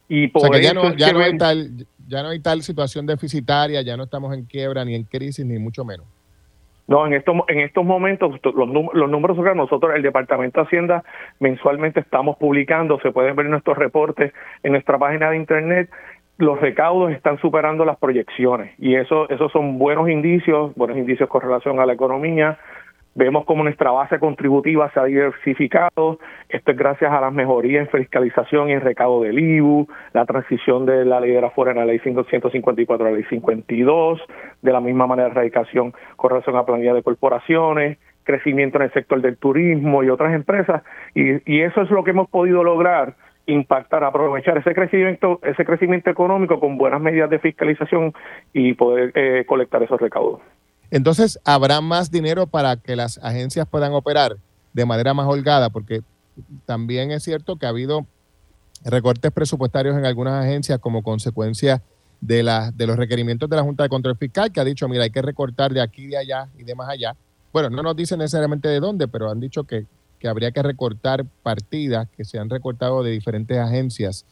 Y por ya, no, ya, no hay tal, ya no hay tal situación deficitaria, ya no estamos en quiebra, ni en crisis, ni mucho menos. No, en estos, en estos momentos los, los números que nosotros, el Departamento de Hacienda, mensualmente estamos publicando, se pueden ver nuestros reportes en nuestra página de Internet, los recaudos están superando las proyecciones y eso esos son buenos indicios, buenos indicios con relación a la economía, Vemos como nuestra base contributiva se ha diversificado. Esto es gracias a las mejorías en fiscalización y en recaudo del IBU, la transición de la ley de la fuera en la ley 154 a la ley 52, de la misma manera erradicación con relación a la planilla de corporaciones, crecimiento en el sector del turismo y otras empresas. Y, y eso es lo que hemos podido lograr impactar, aprovechar ese crecimiento, ese crecimiento económico con buenas medidas de fiscalización y poder eh, colectar esos recaudos. Entonces, ¿habrá más dinero para que las agencias puedan operar de manera más holgada? Porque también es cierto que ha habido recortes presupuestarios en algunas agencias como consecuencia de, de los requerimientos de la Junta de Control Fiscal, que ha dicho, mira, hay que recortar de aquí, de allá y de más allá, bueno, no nos dicen necesariamente de dónde, pero han dicho que, habría que recortar partidas que se han recortado de diferentes agencias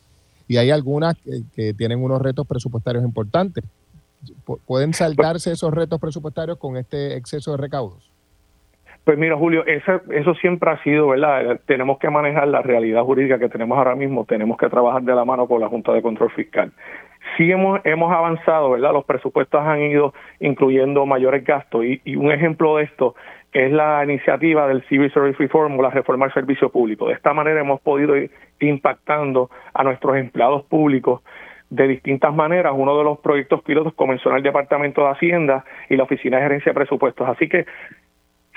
y hay algunas que tienen unos retos presupuestarios importantes. Pu- ¿Pueden saltarse esos retos presupuestarios con este exceso de recaudos? Pues mira, Julio, eso siempre ha sido, ¿verdad? Tenemos que manejar la realidad jurídica que tenemos ahora mismo, tenemos que trabajar de la mano con la Junta de Control Fiscal. Sí hemos, hemos avanzado, ¿verdad? Los presupuestos han ido incluyendo mayores gastos y, y un ejemplo de esto es la iniciativa del Civil Service Reform o la reforma del servicio público. De esta manera hemos podido ir impactando a nuestros empleados públicos de distintas maneras. Uno de los proyectos pilotos comenzó en el Departamento de Hacienda y la Oficina de Gerencia de Presupuestos. Así que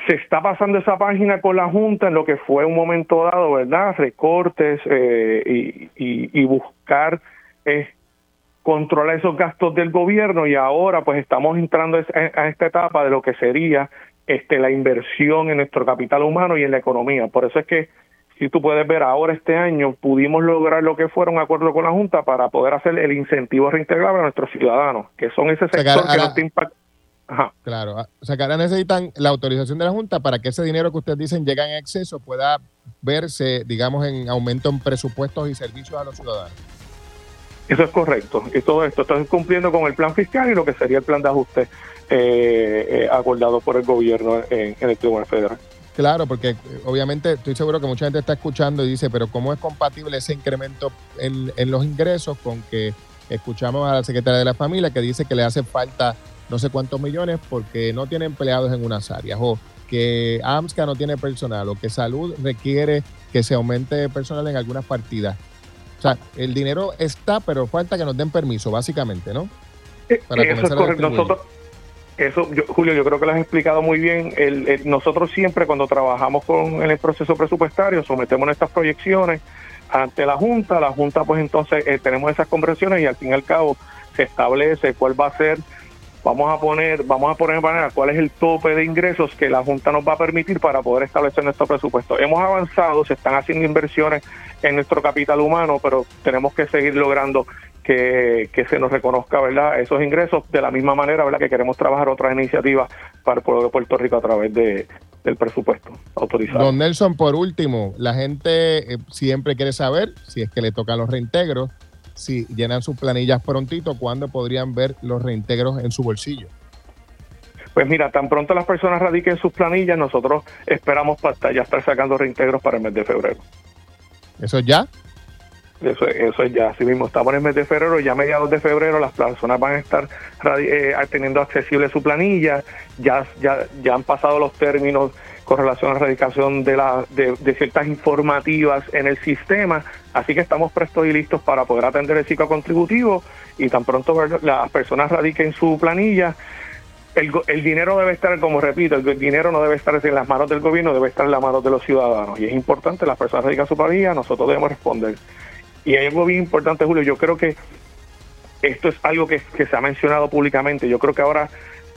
se está pasando esa página con la Junta en lo que fue un momento dado, ¿verdad? Recortes eh, y, y- y buscar eh, controlar esos gastos del gobierno y ahora pues estamos entrando a esta etapa de lo que sería este la inversión en nuestro capital humano y en la economía. Por eso es que si tú puedes ver ahora este año pudimos lograr lo que fuera un acuerdo con la Junta para poder hacer el incentivo reintegrable a nuestros ciudadanos, que son ese sea, que sector que está impactando. Ajá. Claro, o sea que ahora necesitan la autorización de la Junta para que ese dinero que ustedes dicen llega en exceso pueda verse, digamos, en aumento en presupuestos y servicios a los ciudadanos. Eso es correcto. Y todo esto está cumpliendo con el plan fiscal y lo que sería el plan de ajuste eh, eh, acordado por el gobierno en, en el Tribunal Federal. Claro, porque eh, obviamente estoy seguro que mucha gente está escuchando y dice, pero ¿cómo es compatible ese incremento en, en los ingresos con que escuchamos a la secretaria de la familia que dice que le hace falta no sé cuántos millones porque no tiene empleados en unas áreas o que AMSCA no tiene personal o que salud requiere que se aumente personal en algunas partidas? O sea, el dinero está, pero falta que nos den permiso, básicamente, ¿no? Para eso es correcto. Nosotros, eso, yo- Julio, yo creo que lo has explicado muy bien. El- nosotros siempre cuando trabajamos con en el proceso presupuestario sometemos nuestras proyecciones ante la Junta. La Junta, pues entonces eh, tenemos esas conversaciones y al fin y al cabo se establece cuál va a ser vamos a poner, vamos a poner de manera cuál es el tope de ingresos que la Junta nos va a permitir para poder establecer nuestro presupuesto. Hemos avanzado, se están haciendo inversiones en nuestro capital humano, pero tenemos que seguir logrando que, que se nos reconozca verdad esos ingresos de la misma manera verdad que queremos trabajar otras iniciativas para el pueblo de Puerto Rico a través de, del presupuesto autorizado. Don Nelson, por último, la gente eh, siempre quiere saber si es que le tocan los reintegros, si llenan sus planillas prontito, cuándo podrían ver los reintegros en su bolsillo. Pues mira, tan pronto las personas radiquen sus planillas, nosotros esperamos para ya estar sacando reintegros para el mes de febrero. ¿Eso ya? Eso, eso es ya, así mismo, estamos en el mes de febrero, ya a mediados de febrero las personas van a estar eh, teniendo accesible su planilla, ya, ya, ya han pasado los términos con relación a la erradicación de, la, de, ciertas informativas en el sistema, así que estamos prestos y listos para poder atender el ciclo contributivo y tan pronto las personas radiquen su planilla, el, el dinero debe estar, como repito, el dinero no debe estar en las manos del gobierno, debe estar en las manos de los ciudadanos. Y es importante, las personas radican su planilla, nosotros debemos responder. Y hay algo bien importante, Julio, yo creo que esto es algo que, que se ha mencionado públicamente. Yo creo que ahora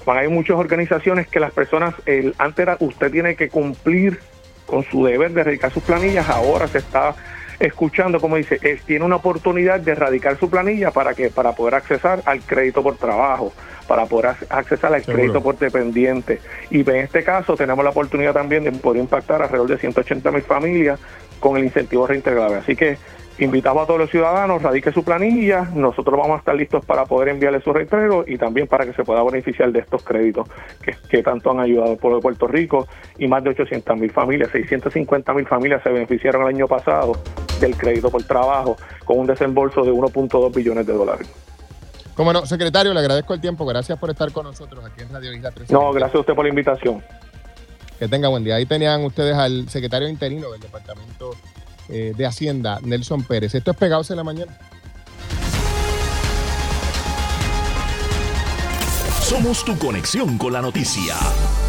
van- hay muchas organizaciones que las personas, el, antes era usted tiene que cumplir con su deber de erradicar sus planillas, ahora se está escuchando, como dice, es, tiene una oportunidad de erradicar su planilla para que para poder accesar al crédito por trabajo, para poder ac- accesar al Seguro. crédito por dependiente. Y en este caso tenemos la oportunidad también de poder impactar alrededor de 180 mil familias con el incentivo reintegrable. Así que invitamos a todos los ciudadanos, radique su planilla, nosotros vamos a estar listos para poder enviarle su reintegro y también para que se pueda beneficiar de estos créditos que, que tanto han ayudado al pueblo de Puerto Rico y más de 800 mil familias, 650 mil familias se beneficiaron el año pasado del crédito por trabajo con un desembolso de 1.2 billones de dólares. Como no, secretario, le agradezco el tiempo. Gracias por estar con nosotros aquí en Radio Isla 13. No, gracias a usted por la invitación. Que tenga buen día. Ahí tenían ustedes al secretario interino del Departamento eh, de Hacienda, Nelson Pérez. Esto es Pegados en la Mañana. Somos tu conexión con la noticia.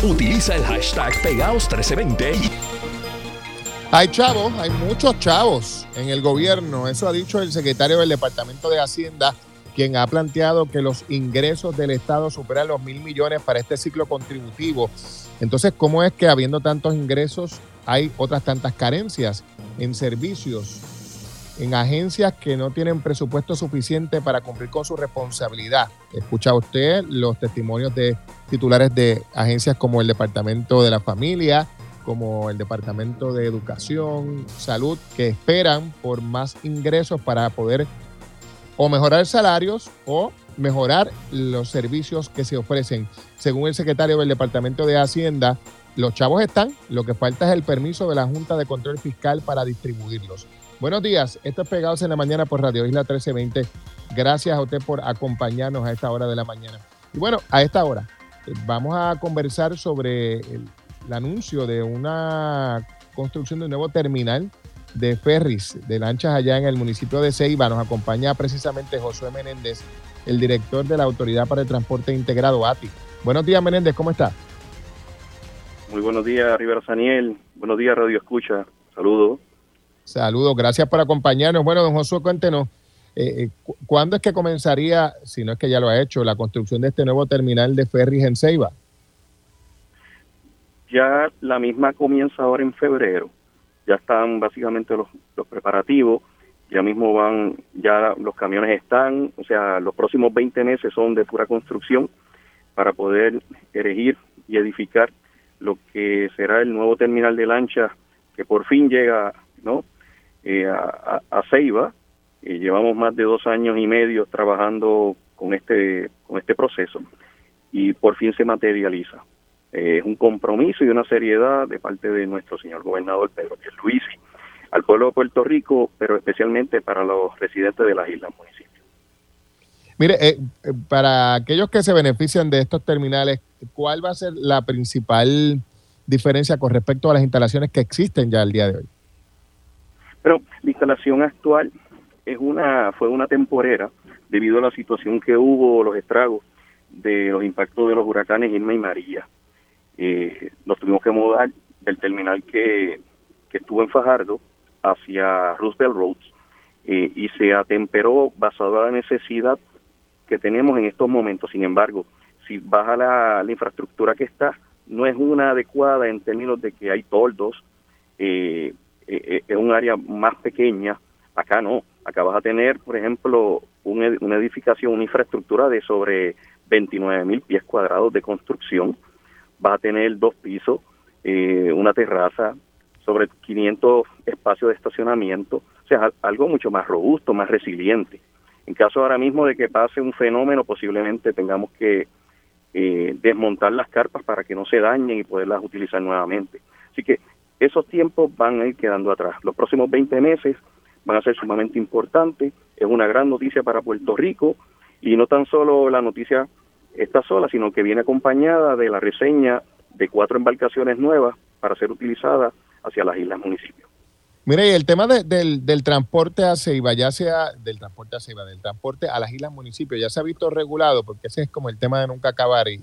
Utiliza el hashtag Pegaos1320 y Hay chavos, hay muchos chavos en el gobierno. Eso ha dicho el secretario del Departamento de Hacienda, quien ha planteado que los ingresos del Estado superan los mil millones para este ciclo contributivo. Entonces, ¿cómo es que habiendo tantos ingresos hay otras tantas carencias en servicios? en agencias que no tienen presupuesto suficiente para cumplir con su responsabilidad. Escucha usted los testimonios de titulares de agencias como el Departamento de la Familia, como el Departamento de Educación, Salud, que esperan por más ingresos para poder o mejorar salarios o mejorar los servicios que se ofrecen. Según el secretario del Departamento de Hacienda, los chavos están, lo que falta es el permiso de la Junta de Control Fiscal para distribuirlos. Buenos días, esto es Pegados en la Mañana por Radio Isla 1320. Gracias a usted por acompañarnos a esta hora de la mañana. Y bueno, a esta hora eh, vamos a conversar sobre el, anuncio de una construcción de un nuevo terminal de ferries de lanchas allá en el municipio de Ceiba. Nos acompaña precisamente Josué Menéndez, el director de la Autoridad para el Transporte Integrado, ATI. Buenos días, Menéndez, ¿cómo está? Muy buenos días, Rivera Saniel. Buenos días, Radio Escucha. Saludos. Saludos, gracias por acompañarnos. Bueno, don Josué, cuéntenos, eh, eh ¿cuándo es que comenzaría, si no es que ya lo ha hecho, la construcción de este nuevo terminal de ferries en Ceiba? Ya la misma comienza ahora en febrero. Ya están básicamente los, los preparativos. Ya mismo van, ya los camiones están, o sea, los próximos 20 meses son de pura construcción para poder erigir y edificar lo que será el nuevo terminal de lancha que por fin llega, ¿no? Eh, a, Ceiba. y llevamos más de dos años y medio trabajando con este, con este proceso y por fin se materializa. Eh, es un compromiso y una seriedad de parte de nuestro señor gobernador Pedro Luisi al pueblo de Puerto Rico, pero especialmente para los residentes de las islas municipios. Mire, eh, para aquellos que se benefician de estos terminales, ¿cuál va a ser la principal diferencia con respecto a las instalaciones que existen ya al día de hoy? Pero la instalación actual es una fue una temporera debido a la situación que hubo, los estragos de los impactos de los huracanes Irma y María. Eh, nos tuvimos que mudar del terminal que, que estuvo en Fajardo hacia Roosevelt Roads eh, y se atemperó basado en la necesidad que tenemos en estos momentos. Sin embargo, si baja la, infraestructura que está, no es una adecuada en términos de que hay toldos, eh, eh, eh, es un área más pequeña, acá no, acá vas a tener, por ejemplo, una edificación, una infraestructura de sobre 29 mil pies cuadrados de construcción, vas a tener dos pisos, eh, una terraza, sobre 500 espacios de estacionamiento, o sea, algo mucho más robusto, más resiliente. En caso ahora mismo de que pase un fenómeno, posiblemente tengamos que desmontar las carpas para que no se dañen y poderlas utilizar nuevamente. Así que esos tiempos van a ir quedando atrás. Los próximos 20 meses van a ser sumamente importantes. Es una gran noticia para Puerto Rico y no tan solo la noticia está sola, sino que viene acompañada de la reseña de cuatro embarcaciones nuevas para ser utilizadas hacia las islas municipios. Mire, y el tema del, del, transporte a Ceiba, ya sea del transporte a Ceiba, del transporte a las islas municipios, ya se ha visto regulado, porque ese es como el tema de nunca acabar. Y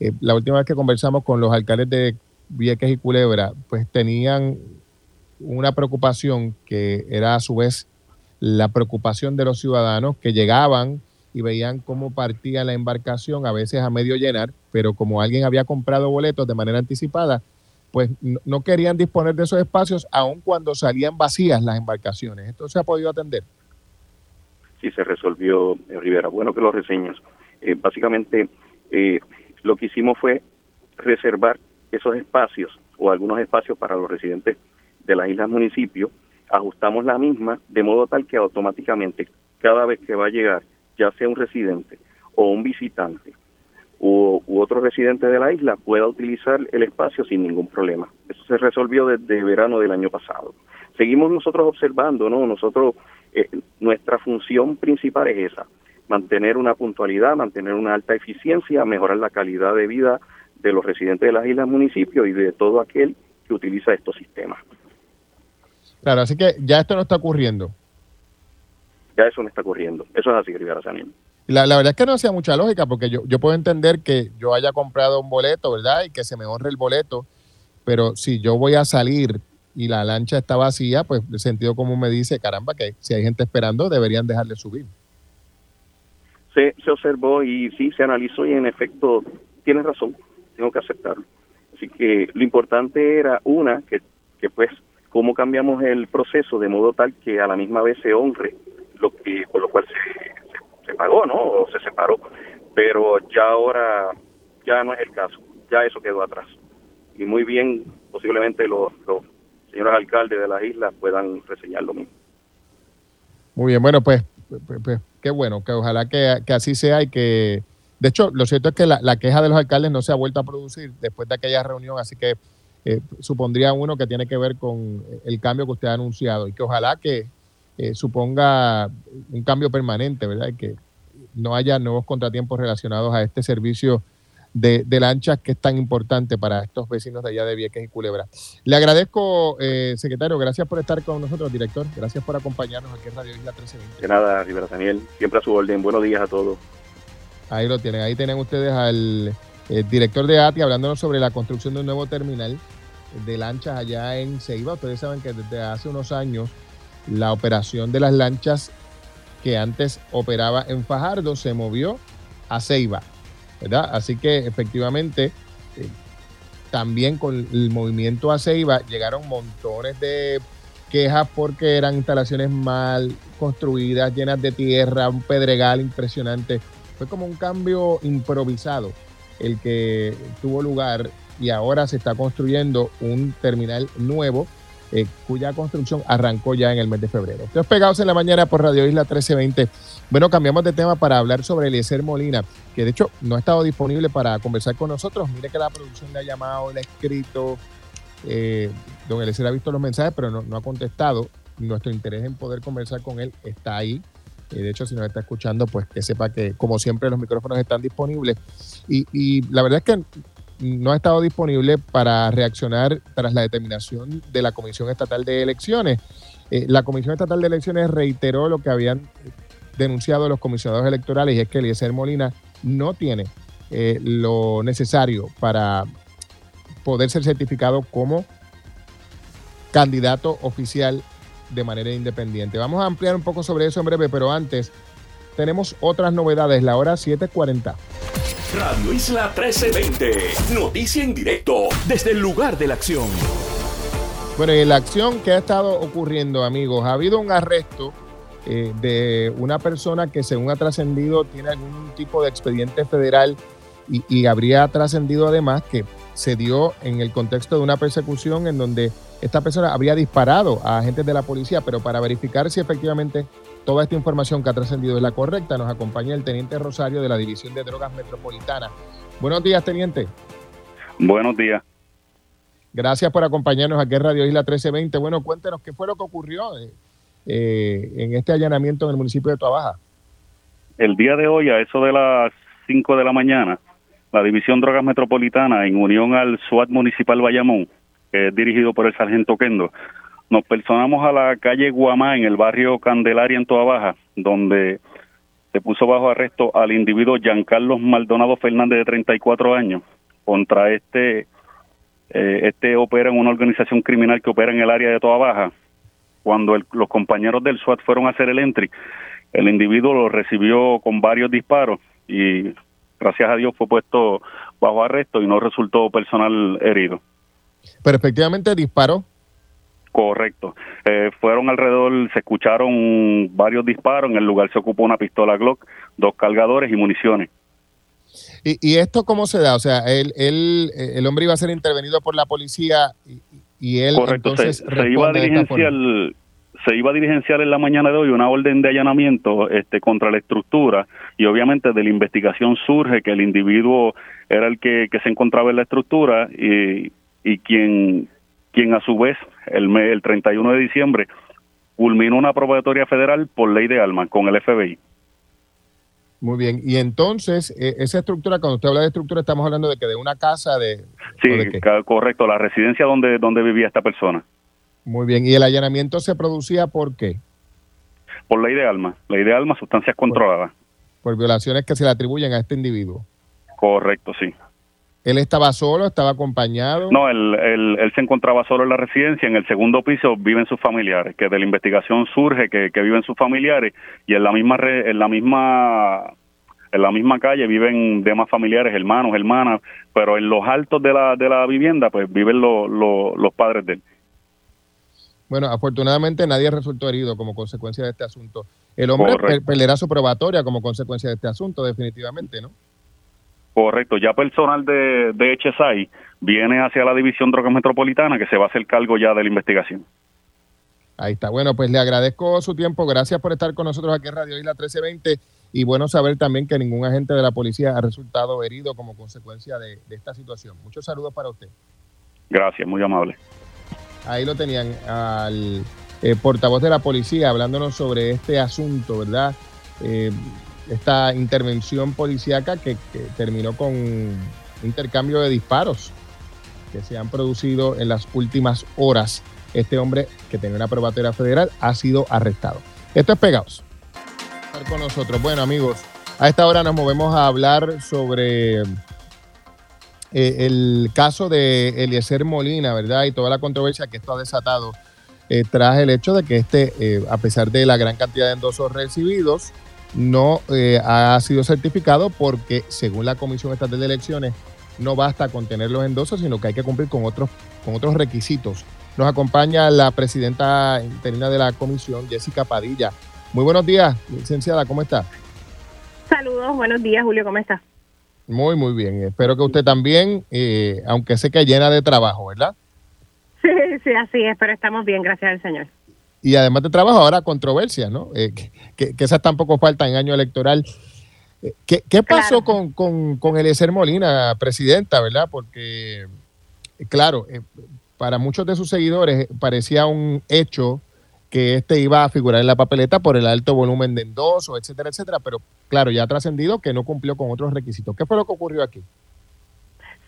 eh, la última vez que conversamos con los alcaldes de Vieques y Culebra, pues tenían una preocupación que era a su vez la preocupación de los ciudadanos que llegaban y veían cómo partía la embarcación, a veces a medio llenar, pero como alguien había comprado boletos de manera anticipada, pues no, querían disponer de esos espacios aun cuando salían vacías las embarcaciones. ¿Esto se ha podido atender? Sí, se resolvió, eh, Rivera. Bueno que lo reseñas. Eh, básicamente, eh, lo que hicimos fue reservar esos espacios o algunos espacios para los residentes de las islas municipios, ajustamos la misma de modo tal que automáticamente cada vez que va a llegar, ya sea un residente o un visitante u, otro residente de la isla, pueda utilizar el espacio sin ningún problema. Eso se resolvió desde verano del año pasado. Seguimos nosotros observando, ¿no? Nosotros, eh, nuestra función principal es esa, mantener una puntualidad, mantener una alta eficiencia, mejorar la calidad de vida de los residentes de las islas municipios y de todo aquel que utiliza estos sistemas. Claro, así que ya esto no está ocurriendo. Ya eso no está ocurriendo. Eso es así, Rivera Sanil. La, la verdad es que no hacía mucha lógica, porque yo, yo puedo entender que yo haya comprado un boleto, ¿verdad? Y que se me honre el boleto, pero si yo voy a salir y la lancha está vacía, pues el sentido común me dice, caramba, que si hay gente esperando, deberían dejarle subir. Se, se observó y sí, se analizó y en efecto tiene razón tengo que aceptarlo. Así que lo importante era, una, que, que pues cómo cambiamos el proceso de modo tal que a la misma vez se honre lo que por lo cual se, se, pagó, ¿no? O se separó. Pero ya ahora ya no es el caso, ya eso quedó atrás. Y muy bien, posiblemente los, los señores alcaldes de las islas puedan reseñar lo mismo. Muy bien, bueno, pues, pues, pues qué bueno, que ojalá que, que, así sea y que, de hecho, lo cierto es que la, la, queja de los alcaldes no se ha vuelto a producir después de aquella reunión, así que eh, supondría uno que tiene que ver con el cambio que usted ha anunciado y que ojalá que eh, suponga un cambio permanente, ¿verdad? Y que no haya nuevos contratiempos relacionados a este servicio de, de, lanchas que es tan importante para estos vecinos de allá de Vieques y Culebra. Le agradezco, eh, secretario, gracias por estar con nosotros, director, gracias por acompañarnos aquí en Radio Isla 1320. De nada, Rivera Daniel, siempre a su orden. Buenos días a todos. Ahí lo tienen, ahí tienen ustedes al director de ATI hablándonos sobre la construcción de un nuevo terminal de lanchas allá en Ceiba. Ustedes saben que desde hace unos años la operación de las lanchas que antes operaba en Fajardo se movió a Ceiba, ¿verdad? Así que efectivamente eh, también con el movimiento a Ceiba llegaron montones de quejas porque eran instalaciones mal construidas, llenas de tierra, un pedregal impresionante. Fue como un cambio improvisado el que tuvo lugar y ahora se está construyendo un terminal nuevo eh, cuya construcción arrancó ya en el mes de febrero. Ustedes pegados en la mañana por Radio Isla 1320. Bueno, cambiamos de tema para hablar sobre Eliezer Molina, que de hecho no ha estado disponible para conversar con nosotros. Mire que la producción le ha llamado, le ha escrito. Eh, don Eliezer ha visto los mensajes, pero no, ha contestado. Nuestro interés en poder conversar con él está ahí. Eh, de hecho, si nos está escuchando, pues que sepa que, como siempre, los micrófonos están disponibles. Y la verdad es que no ha estado disponible para reaccionar tras la determinación de la Comisión Estatal de Elecciones. Eh, la Comisión Estatal de Elecciones reiteró lo que habían denunciado los comisionados electorales y es que Eliezer Molina no tiene eh, lo necesario para poder ser certificado como candidato oficial de manera independiente. Vamos a ampliar un poco sobre eso en breve, pero antes tenemos otras novedades, la hora 7.40. Radio Isla 1320. Noticia en directo desde el lugar de la acción. Bueno, y la acción que ha estado ocurriendo, amigos, ha habido un arresto eh, de una persona que según ha trascendido tiene algún tipo de expediente federal y, y habría trascendido además que se dio en el contexto de una persecución en donde esta persona habría disparado a agentes de la policía, pero para verificar si efectivamente toda esta información que ha trascendido es la correcta, nos acompaña el teniente Rosario de la División de Drogas Metropolitana. Buenos días, teniente. Buenos días. Gracias por acompañarnos aquí en Radio Isla 1320. Bueno, cuéntenos qué fue lo que ocurrió eh, eh, en este allanamiento en el municipio de Tuabaja. El día de hoy, a eso de las 5 de la mañana, la División Drogas Metropolitana, en unión al SWAT Municipal Bayamón, que es dirigido por el sargento Kendo, nos personamos a la calle Guamá en el barrio Candelaria en Toa Baja, donde se puso bajo arresto al individuo Giancarlos Maldonado Fernández de 34 años contra este eh, este opera en una organización criminal que opera en el área de Toa Baja. Cuando los compañeros del SWAT fueron a hacer el entry, el individuo lo recibió con varios disparos y gracias a Dios fue puesto bajo arresto y no resultó personal herido. Pero efectivamente disparó. Correcto. Eh, fueron alrededor, se escucharon varios disparos, en el lugar se ocupó una pistola Glock, dos cargadores y municiones. ¿Y, y esto cómo se da? O sea, él, él, el hombre iba a ser intervenido por la policía y, y él Correcto, entonces se, se iba a diligenciar se iba a diligenciar en la mañana de hoy una orden de allanamiento este, contra la estructura y obviamente de la investigación surge que el individuo era el que, que se encontraba en la estructura y, y quien quien a su vez el, el 31 de diciembre culminó una probatoria federal por ley de armas con el FBI. Muy bien, y entonces eh, esa estructura, cuando usted habla de estructura, estamos hablando de que de una casa de... Sí, de correcto, la residencia donde, donde vivía esta persona. Muy bien, ¿y el allanamiento se producía por qué? Por ley de armas, ley de armas, sustancias controladas. Por, por violaciones que se le atribuyen a este individuo. Correcto, sí. ¿Él estaba solo? ¿Estaba acompañado? No, él, él, él, se encontraba solo en la residencia. En el segundo piso viven sus familiares, que de la investigación surge que, que viven sus familiares y en la misma re, en la misma en la misma calle viven demás familiares, hermanos, hermanas, pero en los altos de la, de la vivienda pues viven lo, lo, los padres de él. Bueno, afortunadamente nadie resultó herido como consecuencia de este asunto. El hombre perderá su probatoria como consecuencia de este asunto, definitivamente, ¿no? Correcto, ya personal de, de HSI viene hacia la División Drogas Metropolitana que se va a hacer cargo ya de la investigación. Ahí está. Bueno, pues le agradezco su tiempo. Gracias por estar con nosotros aquí en Radio Isla 1320 y bueno saber también que ningún agente de la policía ha resultado herido como consecuencia de, esta situación. Muchos saludos para usted. Gracias, muy amable. Ahí lo tenían al eh, portavoz de la policía hablándonos sobre este asunto, ¿verdad? Eh, esta intervención policíaca que, terminó con intercambio de disparos que se han producido en las últimas horas este hombre que tenía una probatoria federal ha sido arrestado. Esto es Pegados. Con nosotros. Bueno, amigos, a esta hora nos movemos a hablar sobre eh, el caso de Eliezer Molina, ¿verdad? Y toda la controversia que esto ha desatado eh, tras el hecho de que este, eh, a pesar de la gran cantidad de endosos recibidos, no ha sido certificado porque, según la Comisión Estatal de Elecciones, no basta con tener los endosos, sino que hay que cumplir con otros, con otros requisitos nos acompaña la presidenta interina de la comisión, Jessica Padilla. Muy buenos días, licenciada, ¿cómo está? Saludos, buenos días, Julio, ¿cómo está? Muy, muy bien. Espero que usted también, eh, aunque sé que llena de trabajo, ¿verdad? Sí, sí, así es, pero estamos bien, gracias al Señor. Y además de trabajo, ahora controversia, ¿no? Eh, que, que, esas tampoco faltan en año electoral. Eh, ¿Qué, qué pasó con, con, con Eliezer Molina, presidenta, verdad? Porque, claro, para muchos de sus seguidores parecía un hecho que este iba a figurar en la papeleta por el alto volumen de endoso, etcétera, etcétera, pero claro, ya ha trascendido que no cumplió con otros requisitos. ¿Qué fue lo que ocurrió aquí?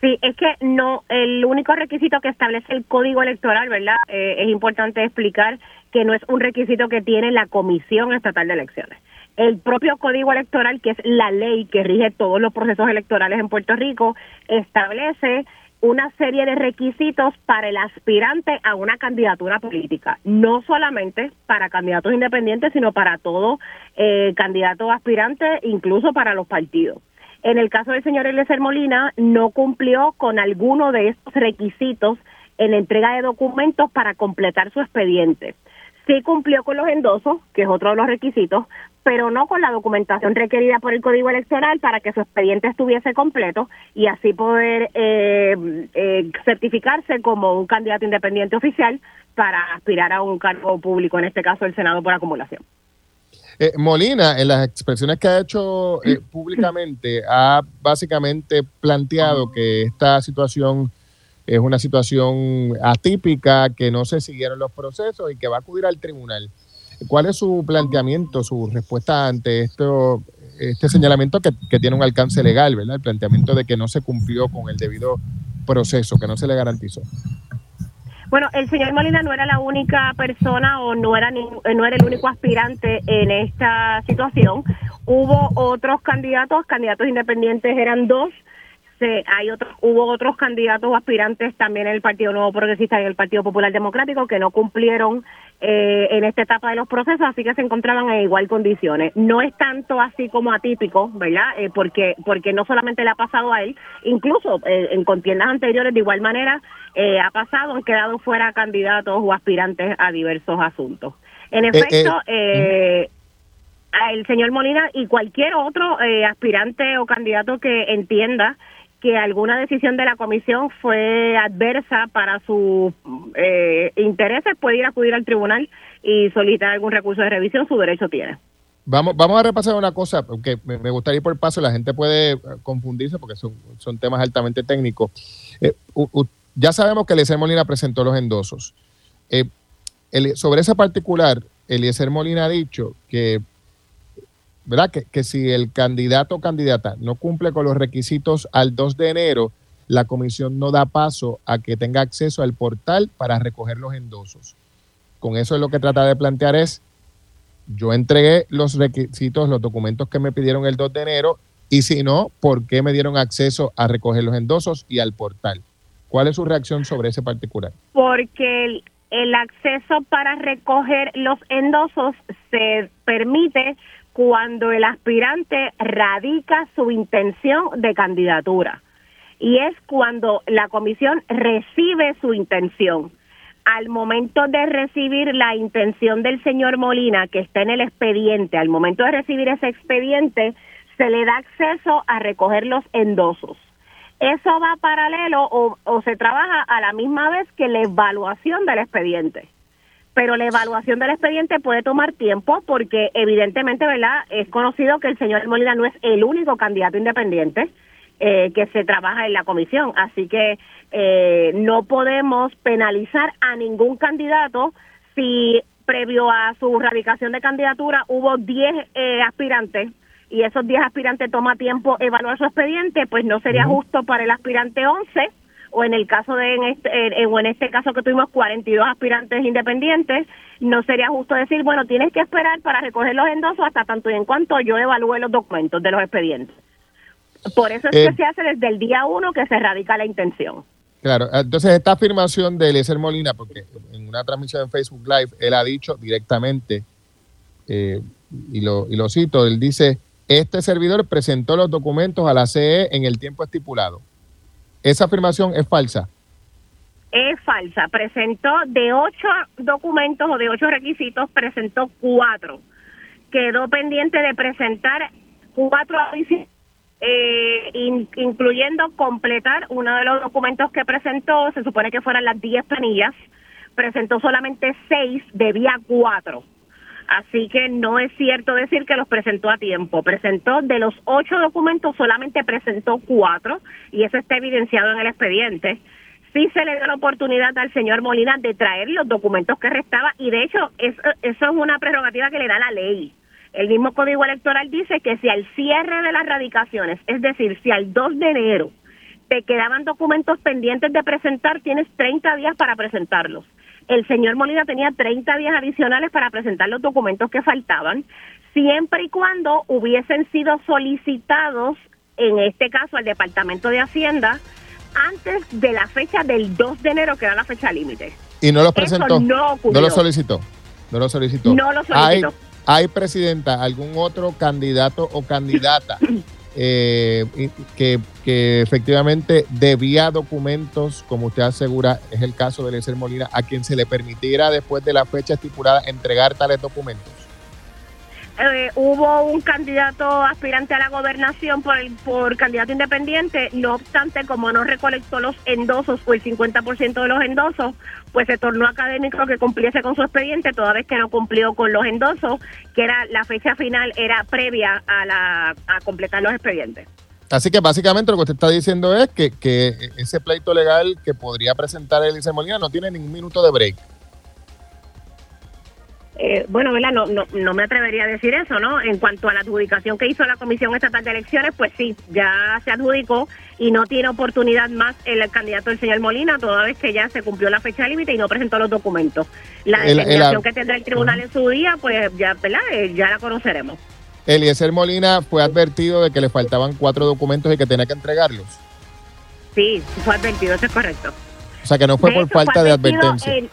Sí, es que no, el único requisito que establece el código electoral, ¿verdad? Eh, es importante explicar que no es un requisito que tiene la Comisión Estatal de Elecciones. El propio código electoral, que es la ley que rige todos los procesos electorales en Puerto Rico, establece una serie de requisitos para el aspirante a una candidatura política, no solamente para candidatos independientes, sino para todo eh, candidato aspirante, incluso para los partidos. En el caso del señor Eliezer Molina, no cumplió con alguno de estos requisitos en la entrega de documentos para completar su expediente sí cumplió con los endosos, que es otro de los requisitos, pero no con la documentación requerida por el Código Electoral para que su expediente estuviese completo y así poder eh, eh, certificarse como un candidato independiente oficial para aspirar a un cargo público, en este caso el Senado por acumulación. Eh, Molina, en las expresiones que ha hecho públicamente, ha básicamente planteado que esta situación es una situación atípica, que no se siguieron los procesos y que va a acudir al tribunal. ¿Cuál es su planteamiento, su respuesta ante esto, este señalamiento que, tiene un alcance legal, ¿verdad? El planteamiento de que no se cumplió con el debido proceso, que no se le garantizó. Bueno, el señor Molina no era la única persona o no era no era el único aspirante en esta situación. Hubo otros candidatos, candidatos independientes eran dos, hay otros, hubo otros candidatos o aspirantes también en el Partido Nuevo Progresista y en el Partido Popular Democrático que no cumplieron eh, en esta etapa de los procesos, así que se encontraban en igual condiciones. No es tanto así como atípico, ¿verdad? Eh, porque porque no solamente le ha pasado a él, incluso eh, en contiendas anteriores de igual manera ha pasado, han quedado fuera candidatos o aspirantes a diversos asuntos. En efecto, el señor Molina y cualquier otro aspirante o candidato que entienda que alguna decisión de la comisión fue adversa para sus eh, intereses, puede ir a acudir al tribunal y solicitar algún recurso de revisión, su derecho tiene. Vamos, vamos a repasar una cosa, porque me, gustaría ir por paso, la gente puede eh, confundirse porque son, son temas altamente técnicos. Eh, ya sabemos que Eliezer Molina presentó los endosos. sobre ese particular, Eliezer Molina ha dicho que ¿verdad? Que, si el candidato o candidata no cumple con los requisitos al 2 de enero, la comisión no da paso a que tenga acceso al portal para recoger los endosos. Con eso es lo que trata de plantear es, yo entregué los requisitos, los documentos que me pidieron el 2 de enero, y si no, ¿por qué me dieron acceso a recoger los endosos y al portal? ¿Cuál es su reacción sobre ese particular? Porque el, el acceso para recoger los endosos se permite cuando el aspirante radica su intención de candidatura y es cuando la comisión recibe su intención. al momento de recibir la intención del señor Molina, que está en el expediente, al momento de recibir ese expediente, se le da acceso a recoger los endosos. Eso va paralelo o, o se trabaja a la misma vez que la evaluación del expediente pero la evaluación del expediente puede tomar tiempo porque evidentemente, ¿verdad? Es conocido que el señor Molina no es el único candidato independiente eh, que se trabaja en la comisión, así que eh, no podemos penalizar a ningún candidato si previo a su radicación de candidatura hubo 10 eh, aspirantes. Y esos 10 aspirantes toma tiempo evaluar su expediente, pues no sería justo para el aspirante 11 o en el caso de en este, o en este caso que tuvimos 42 aspirantes independientes, no sería justo decir, bueno, tienes que esperar para recoger los endosos hasta tanto y en cuanto yo evalúe los documentos de los expedientes. Por eso es que Eh. se hace desde el día uno que se radica la intención. Claro, entonces esta afirmación de Eliezer Molina, porque en una transmisión en Facebook Live, él ha dicho directamente, eh, y, lo, y lo cito, él dice, este servidor presentó los documentos a la CE en el tiempo estipulado. Esa afirmación es falsa. Es falsa. Presentó de ocho documentos o de ocho requisitos, presentó cuatro. Quedó pendiente de presentar cuatro eh, in- incluyendo completar uno de los documentos que presentó. Se supone que fueran las diez planillas. Presentó solamente seis, debía cuatro. Así que no es cierto decir que los presentó a tiempo. Presentó de los ocho documentos, solamente presentó cuatro y eso está evidenciado en el expediente. Sí se le dio la oportunidad al señor Molina de traer los documentos que restaba y de hecho eso, es una prerrogativa que le da la ley. El mismo Código Electoral dice que si al cierre de las radicaciones, es decir, si al 2 de enero te quedaban documentos pendientes de presentar, tienes 30 días para presentarlos. El señor Molina tenía 30 días adicionales para presentar los documentos que faltaban, siempre y cuando hubiesen sido solicitados, en este caso al Departamento de Hacienda, antes de la fecha del 2 de enero, que era la fecha límite. Y no los Eso presentó. no ocurrió. lo solicitó. No lo solicitó. No lo Hay, solicitó. hay, presidenta, algún otro candidato o candidata eh, que, que efectivamente debía documentos, como usted asegura, es el caso de Eliezer Molina, a quien se le permitiera después de la fecha estipulada entregar tales documentos. Eh, hubo un candidato aspirante a la gobernación por, el, por candidato independiente, no obstante, como no recolectó los endosos o el 50% de los endosos, pues se tornó académico que cumpliese con su expediente, toda vez que no cumplió con los endosos, que era la fecha final era previa a, la, a completar los expedientes. Así que básicamente lo que usted está diciendo es que, que ese pleito legal que podría presentar Eliezer Molina no tiene ningún minuto de break. Eh, bueno, ¿verdad? No, no, no me atrevería a decir eso, ¿no? En cuanto a la adjudicación que hizo la Comisión Estatal de Elecciones, pues sí, ya se adjudicó y no tiene oportunidad más el candidato del señor Molina, toda vez que ya se cumplió la fecha límite y no presentó los documentos. La determinación que tendrá el tribunal en su día, pues ya, ¿verdad? Eh, ya la conoceremos. Eliezer Molina fue advertido de que le faltaban cuatro documentos y que tenía que entregarlos. Sí, fue advertido, eso es correcto. O sea que no fue De por hecho, fue falta de advertencia. en-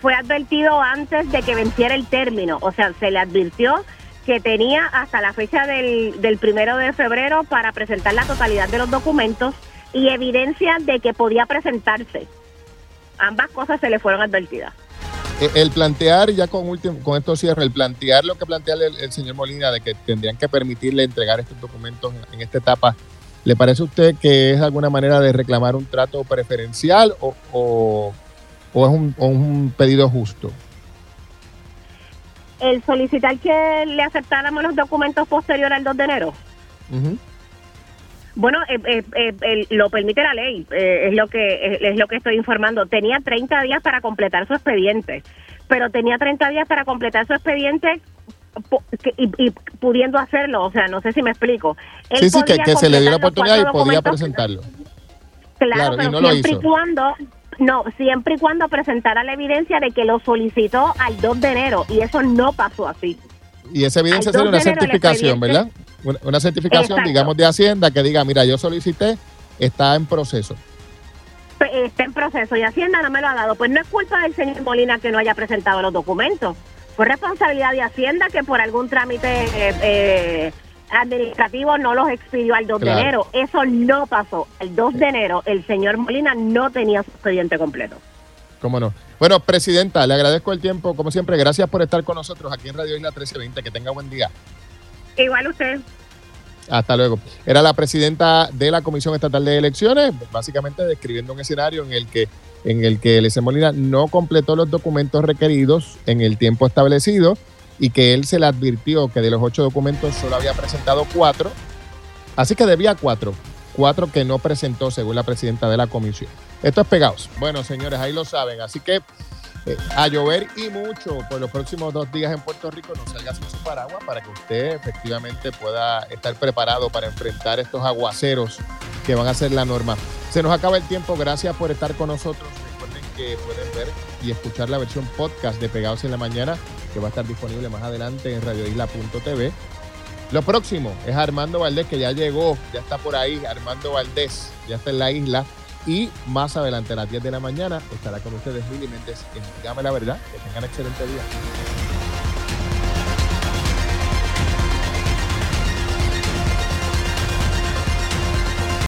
fue advertido antes de que venciera el término, o sea, se le advirtió que tenía hasta la fecha del, del primero de febrero para presentar la totalidad de los documentos y evidencia de que podía presentarse. Ambas cosas se le fueron advertidas. Eh, El plantear, ya con, último, con esto cierro, el plantear lo que plantea el, señor Molina de que tendrían que permitirle entregar estos documentos en, en esta etapa, ¿le parece a usted que es alguna manera de reclamar un trato preferencial o, o- o es un, o un pedido justo? El solicitar que le aceptáramos los documentos posteriores al 2 de enero. Bueno, eh, eh, eh, lo permite la ley, es lo que es, lo que estoy informando. Tenía 30 días para completar su expediente, pero tenía 30 días para completar su expediente y, y pudiendo hacerlo, o sea, no sé si me explico. Él Sí, sí, que, se le dio la oportunidad y podía presentarlo. Claro, claro, y pero no lo siempre hizo. y cuando no, siempre y cuando presentara la evidencia de que lo solicitó al 2 de enero y eso no pasó así. Y esa evidencia sería 2 una certificación, ¿verdad? Una, una certificación, Exacto. digamos, de Hacienda que diga, mira, yo solicité, está en proceso. Pe- está en proceso y Hacienda no me lo ha dado. Pues no es culpa del señor Molina que no haya presentado los documentos. Fue responsabilidad de Hacienda que por algún trámite eh, eh, administrativo no los expidió al 2 Claro. de enero. Eso no pasó. El 2 de enero el señor Molina no tenía su expediente completo. Cómo no. Bueno, Presidenta, le agradezco el tiempo, como siempre. Gracias por estar con nosotros aquí en Radio Isla 1320. Que tenga buen día. Igual usted. Hasta luego. Era la presidenta de la Comisión Estatal de Elecciones, básicamente describiendo un escenario en el que en el que Molina no completó los documentos requeridos en el tiempo establecido y que él se le advirtió que de los ocho documentos solo había presentado cuatro, así que debía cuatro, cuatro que no presentó según la presidenta de la comisión. Esto es pegados. Bueno, señores, ahí lo saben, así que eh, a llover y mucho por los próximos dos días en Puerto Rico, no salga sin su paraguas para que usted efectivamente pueda estar preparado para enfrentar estos aguaceros que van a ser la norma. Se nos acaba el tiempo, gracias por estar con nosotros. Que pueden ver y escuchar la versión podcast de Pegados en la Mañana, que va a estar disponible más adelante en radioisla.tv. Lo próximo es Armando Valdés, que ya llegó, ya está por ahí. Armando Valdés ya está en la isla. Y más adelante, a las 10 de la mañana, estará con ustedes Lili Méndez en Dígame la Verdad. Que tengan excelente día.